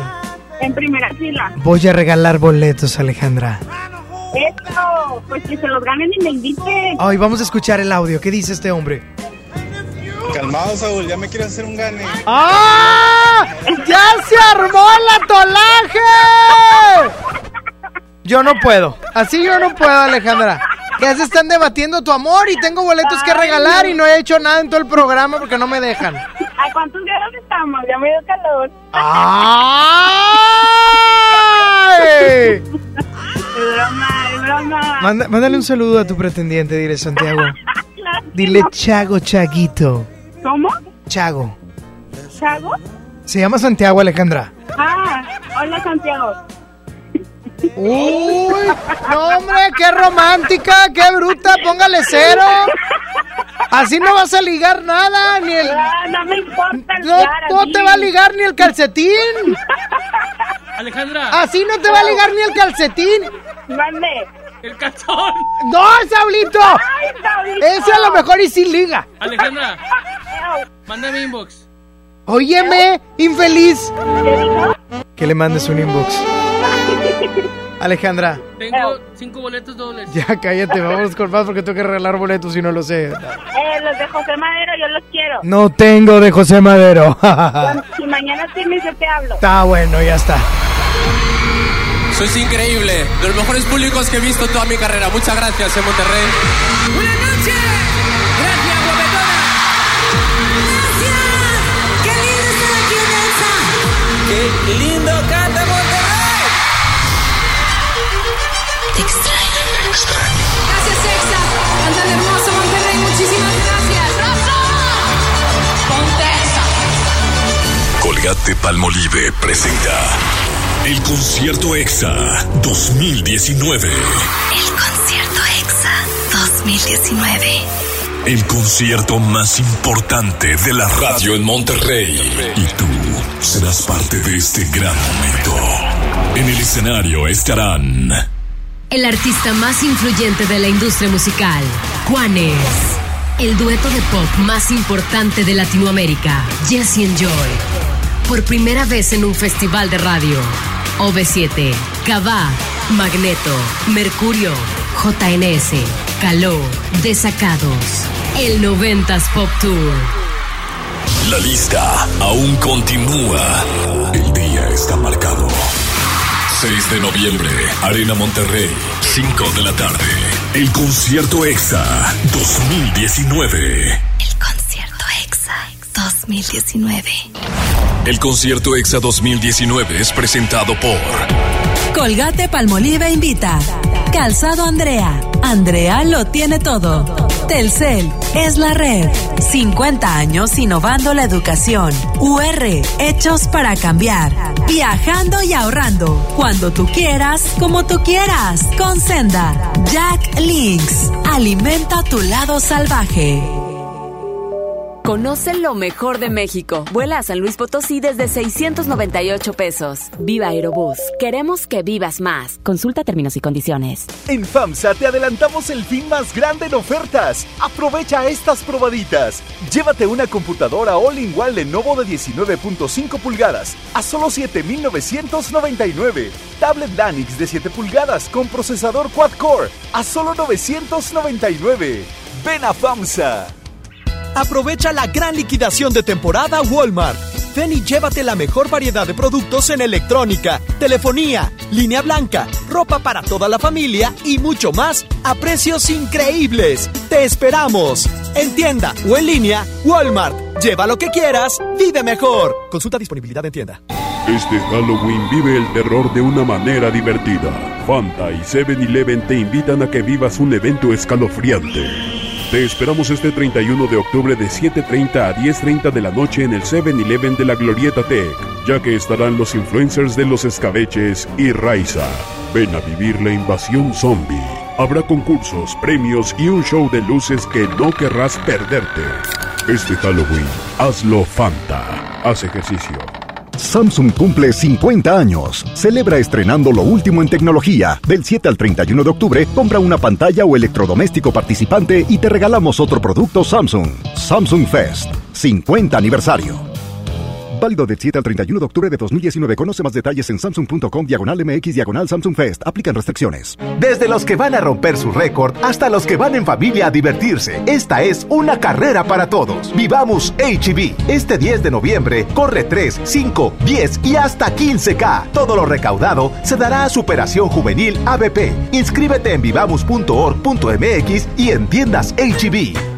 En primera fila. Voy a regalar boletos, Alejandra. Eso, pues que se los ganen y me inviten. Hoy vamos a escuchar el audio. ¿Qué dice este hombre? Calmado, Saúl, ya me quieres hacer un gane. ¡Ah! ¡Ya se armó el atolaje! Yo no puedo. Así yo no puedo, Alejandra. Ya se están debatiendo tu amor y tengo boletos que regalar y no he hecho nada en todo el programa porque no me dejan. ¿A cuántos grados estamos? Ya me dio calor. ¡Ay! Es broma, es broma. Manda- mándale un saludo a tu pretendiente, dile Santiago. Claro. Dile Chago Chaguito. ¿Cómo? Chago. ¿Chago? Se llama Santiago, Alejandra. Ah, hola Santiago. Uy, no hombre, qué romántica, qué bruta, póngale cero. Así no vas a ligar nada, ni el... Ah, no me importa el No, lugar, no te va a ligar ni el calcetín. Alejandra. Así no te va a ligar ni el calcetín. Mande. El calzón. No, Saulito. Ay, Saulito. Ese a lo mejor y sí liga. Alejandra. Mándame inbox. Óyeme, infeliz. Que le mandes un inbox. Alejandra, Tengo cinco boletos dobles. ya cállate, vamos con más porque tengo que regalar boletos y no lo sé. Eh, los de José Madero, yo los quiero. No tengo de José Madero. Si mañana tienes, yo te hablo. Está bueno, ya está. Sois increíble, de los mejores públicos que he visto en toda mi carrera. Muchas gracias, en Monterrey. Buenas noches. Extraño. Gracias, Exa. Cantan hermoso Monterrey. Muchísimas gracias. ¡Rosa! Ponte Exa. Colgate Palmolive presenta el concierto EXA 2019. El concierto EXA 2019. el concierto más importante de la radio en Monterrey. Y tú serás parte de este gran momento. En el escenario estarán El artista más influyente de la industria musical, Juanes. El dueto de pop más importante de Latinoamérica, Jesse and Joy. Por primera vez en un festival de radio. OV7, Cabá, Magneto, Mercurio, JNS, Caló, Desacados. El 90s Pop Tour. La lista aún continúa. El día está marcado. 6 de noviembre, Arena Monterrey, 5 de la tarde. El concierto EXA 2019. Concierto EXA 2019. El concierto EXA 2019 es presentado por Colgate Palmolive invita. Calzado Andrea. Andrea lo tiene todo. Telcel es la red. 50 años innovando la educación. UR, hechos para cambiar. Viajando y ahorrando. Cuando tú quieras, como tú quieras. Con Senda. Jack Links. Alimenta tu lado salvaje. Conoce lo mejor de México. Vuela a San Luis Potosí desde 698 pesos. Viva Aerobús. Queremos que vivas más. Consulta términos y condiciones. En FAMSA te adelantamos el fin más grande en ofertas. Aprovecha estas probaditas. Llévate una computadora all-in-one Lenovo de 19.5 pulgadas a solo 7,999. Tablet Lanix de 7 pulgadas con procesador quad-core a solo 999. Ven a FAMSA. Aprovecha la gran liquidación de temporada Walmart. Ven y llévate la mejor variedad de productos en electrónica, telefonía, línea blanca, ropa para toda la familia y mucho más a precios increíbles. ¡Te esperamos! En tienda o en línea, Walmart. Lleva lo que quieras, vive mejor. Consulta disponibilidad en tienda. Este Halloween vive el terror de una manera divertida. Fanta y 7-Eleven te invitan a que vivas un evento escalofriante. Te esperamos este 31 de octubre de 7.30 a 10.30 de la noche en el 7-Eleven de la Glorieta Tech, ya que estarán los influencers de los escabeches y Raiza. Ven a vivir la invasión zombie. Habrá concursos, premios y un show de luces que no querrás perderte. Este Halloween, hazlo Fanta. Haz ejercicio. Samsung cumple 50 años. Celebra estrenando lo último en tecnología. Del 7 al 31 de octubre, compra una pantalla o electrodoméstico participante y te regalamos otro producto Samsung. Samsung Fest. 50 aniversario. Válido del 7 al 31 de octubre de 2019. Conoce más detalles en samsung.com diagonal MX diagonal Samsung Fest. Aplican restricciones. Desde los que van a romper su récord hasta los que van en familia a divertirse. Esta es una carrera para todos. Vivamos HB. Este 10 de noviembre corre 3, 5, 10 y hasta 15K. Todo lo recaudado se dará a Superación Juvenil ABP. Inscríbete en vivamos.org.mx y en tiendas HB.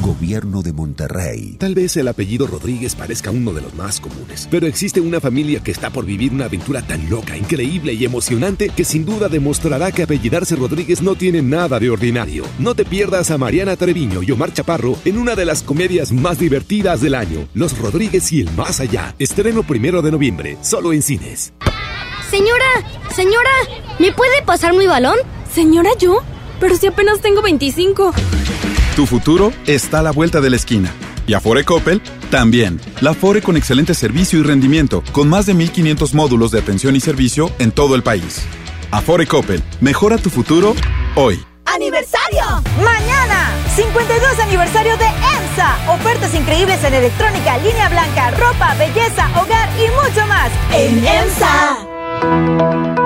Gobierno de Monterrey. Tal vez el apellido Rodríguez parezca uno de los más comunes, pero existe una familia que está por vivir una aventura tan loca, increíble y emocionante que sin duda demostrará que apellidarse Rodríguez no tiene nada de ordinario. No te pierdas a Mariana Treviño y Omar Chaparro en una de las comedias más divertidas del año, Los Rodríguez y el Más Allá. Estreno primero de noviembre, solo en cines. Señora, señora, ¿me puede pasar mi balón? Señora, ¿yo? Pero si apenas tengo 25. Tu futuro está a la vuelta de la esquina. Y Afore Coppel también. La Afore con excelente servicio y rendimiento, con más de 1500 módulos de atención y servicio en todo el país. Afore Coppel, mejora tu futuro hoy. ¡Aniversario! ¡Mañana! 52 aniversario de EMSA. Ofertas increíbles en electrónica, línea blanca, ropa, belleza, hogar y mucho más. ¡En EMSA!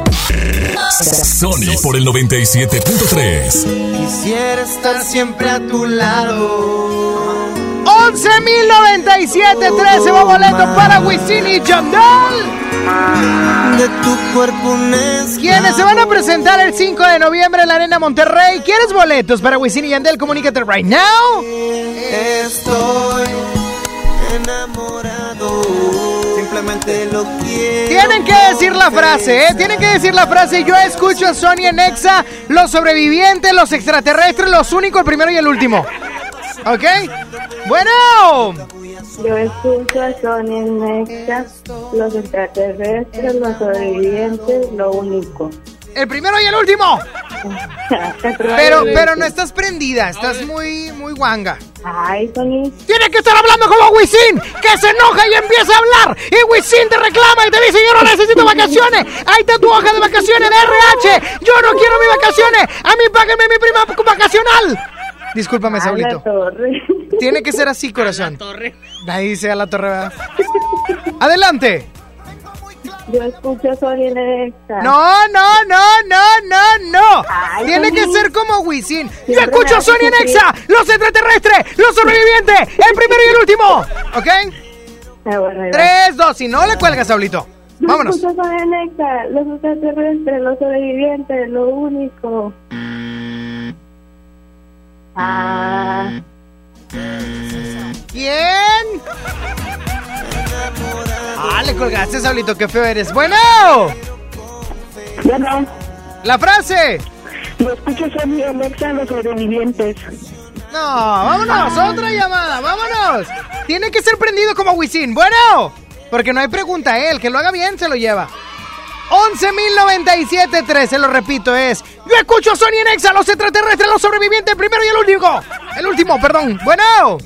Sony por el 97.3. Quisiera estar siempre a tu lado. 11.097, 13 va boleto para Wisin y Yandel. De tu cuerpo Quienes se van a presentar el 5 de noviembre en la Arena Monterrey. ¿Quieres boletos para Wisin y Yandel? Comunícate right now. Estoy enamorado. Simplemente lo quiero. Tienen que decir la frase, ¿eh? Tienen que decir la frase. Yo escucho a Sony en Exa, los sobrevivientes, los extraterrestres, los únicos, el primero y el último. ¿Ok? Bueno. Yo escucho a Sony en Nexa, los extraterrestres, los sobrevivientes, lo único. El primero y el último. Pero, pero no estás prendida, estás muy, muy guanga. Ay, Sony. Tiene que estar hablando como Wisin, que se enoja y empieza a hablar. Y Wisin te reclama y te dice, yo no necesito vacaciones. Ahí está tu hoja de vacaciones de RH. Yo no quiero mis vacaciones. A mí páguenme mi prima vacacional. Discúlpame, A la Saulito. torre. Tiene que ser así, corazón. Ahí dice a la torre. ¿verdad? Adelante. Yo escucho a Sony en Nexa. No, no, no, no, no, no. Ay, Tiene que ser como Wisin. Yo escucho Sony en Exa, los extraterrestres, los sobrevivientes, el primero y el último. ¿Ok? Ah, bueno. Tres, dos, si no le cuelgas, Saulito. Yo Vámonos. escucho a Sony en los extraterrestres, los sobrevivientes, lo único. Ah. ¿Quién? Ah, le colgaste, Saulito, qué feo eres. Bueno. Bueno. La frase. Yo escucho a Sony en Nexa, los sobrevivientes. No, vámonos, otra llamada, vámonos. Tiene que ser prendido como Wisin. Bueno, porque no hay pregunta, ¿eh? el que lo haga bien se lo lleva. 11.097.3, se lo repito, es. Yo escucho a Sony en Exa, los extraterrestres, los sobrevivientes, primero y el último. El último, perdón. Bueno.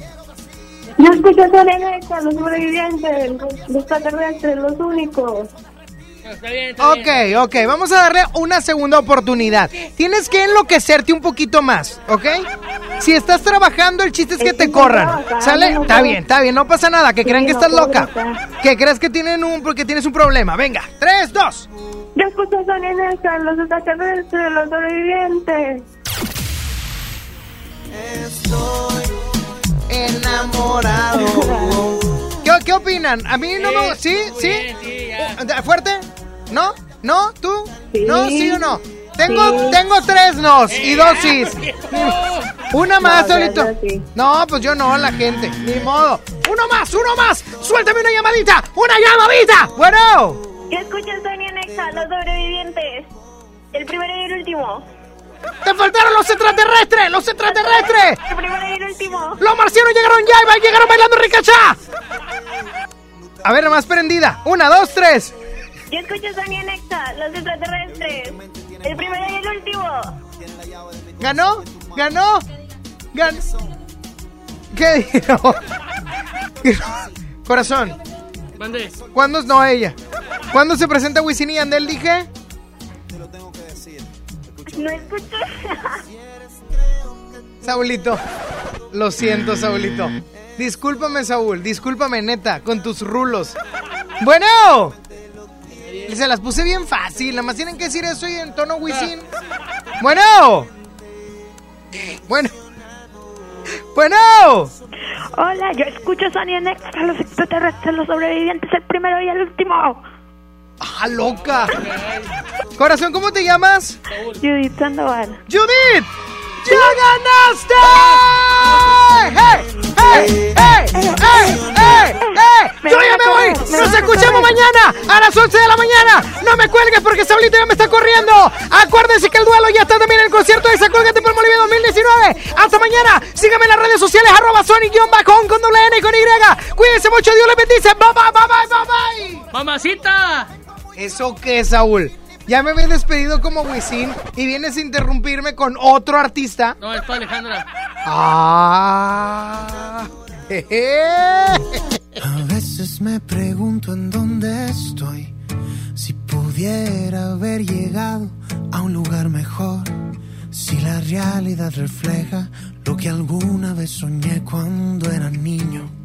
Yo escucho a Nexa, los sobrevivientes, los extraterrestres, los únicos. Ok, ok, vamos a darle una segunda oportunidad. Tienes que enloquecerte un poquito más, ¿ok? Si estás trabajando, el chiste es que te corran. ¿Sale? Está bien, está bien, no pasa nada. Que crean que estás loca. Que creas que tienen un, porque tienes un problema. Venga, tres, dos. Yo escucho a Nexa, los extraterrestres, los sobrevivientes. Enamorado. ¿Qué, qué opinan? A mí no me... ¿Sí? ¿Sí? Uh, ¿Fuerte? ¿No? ¿No? ¿Tú? ¿No? ¿Sí o no? Tengo, Sí. tengo tres nos y dos sís. Una más, No, solito. sí. No, pues yo no, la gente. Ni modo. Uno más, uno más. Suéltame una llamadita. Una llamadita. Bueno. Yo escucho a Sony en Nexa, los sobrevivientes. El primero y el último. Te faltaron los extraterrestres, los extraterrestres. El primero y el último. Los marcianos llegaron ya llegaron bailando ricachá. A ver, más prendida. Una, dos, tres. Yo escucho a Sony en Nexa, los extraterrestres. El primero y el último. ¿Ganó? ¿Ganó? ¿Ganó? ¿Qué dijo? Corazón. ¿Cuándo? No, ella. ¿Cuándo se presenta Wisin y Yandel? Dije. No escucho. Saulito. Lo siento, Saulito. Discúlpame, Saúl. Discúlpame, neta, con tus rulos. Bueno. Se las puse bien fácil. Nada más tienen que decir eso y en tono Wisin. Bueno. Bueno. Bueno. Hola, yo escucho Sony en Nexa, los extraterrestres, los sobrevivientes, el primero y el último. ¡Ah, loca! Corazón, ¿cómo te llamas? Judith Sandoval. ¡Judith! ¡Ya ganaste! ¡Hey! ¡Hey! ¡Hey! ¡Hey! ¡Hey! ¡Hey! ¡Yo ya me voy! ¡Nos escuchamos mañana a las 11 de la mañana! ¡No me cuelgues porque Saulito ya me está corriendo! Acuérdense que el duelo ya está también en el concierto de Sacólgate por Bolivia 2019. ¡Hasta mañana! Síganme en las redes sociales arroba Sonic-Bajon con doble N y con Y. Cuídense mucho, Dios les bendice. Bye bye, bye bye, bye bye. ¡Mamacita! ¿Eso qué, Saúl? Ya me había despedido como Wisin y vienes a interrumpirme con otro artista. No, es para Alejandra. Ah. jeje. A veces me pregunto en dónde estoy. Si pudiera haber llegado a un lugar mejor. Si la realidad refleja lo que alguna vez soñé cuando era niño.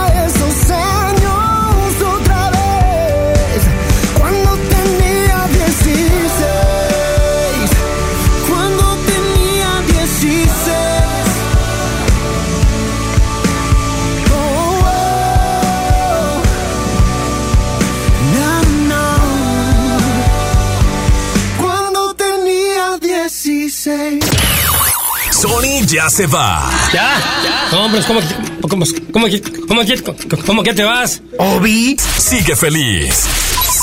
ya se va. ¿Ya? No, hombre, ¿cómo, que- cómo, cómo, cómo, cómo que te vas? Obi sigue feliz.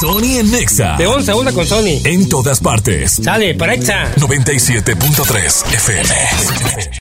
Sony en Nexa. De 11 a 1 con Sony. En todas partes. Sale, para Exa. 97.3 FM.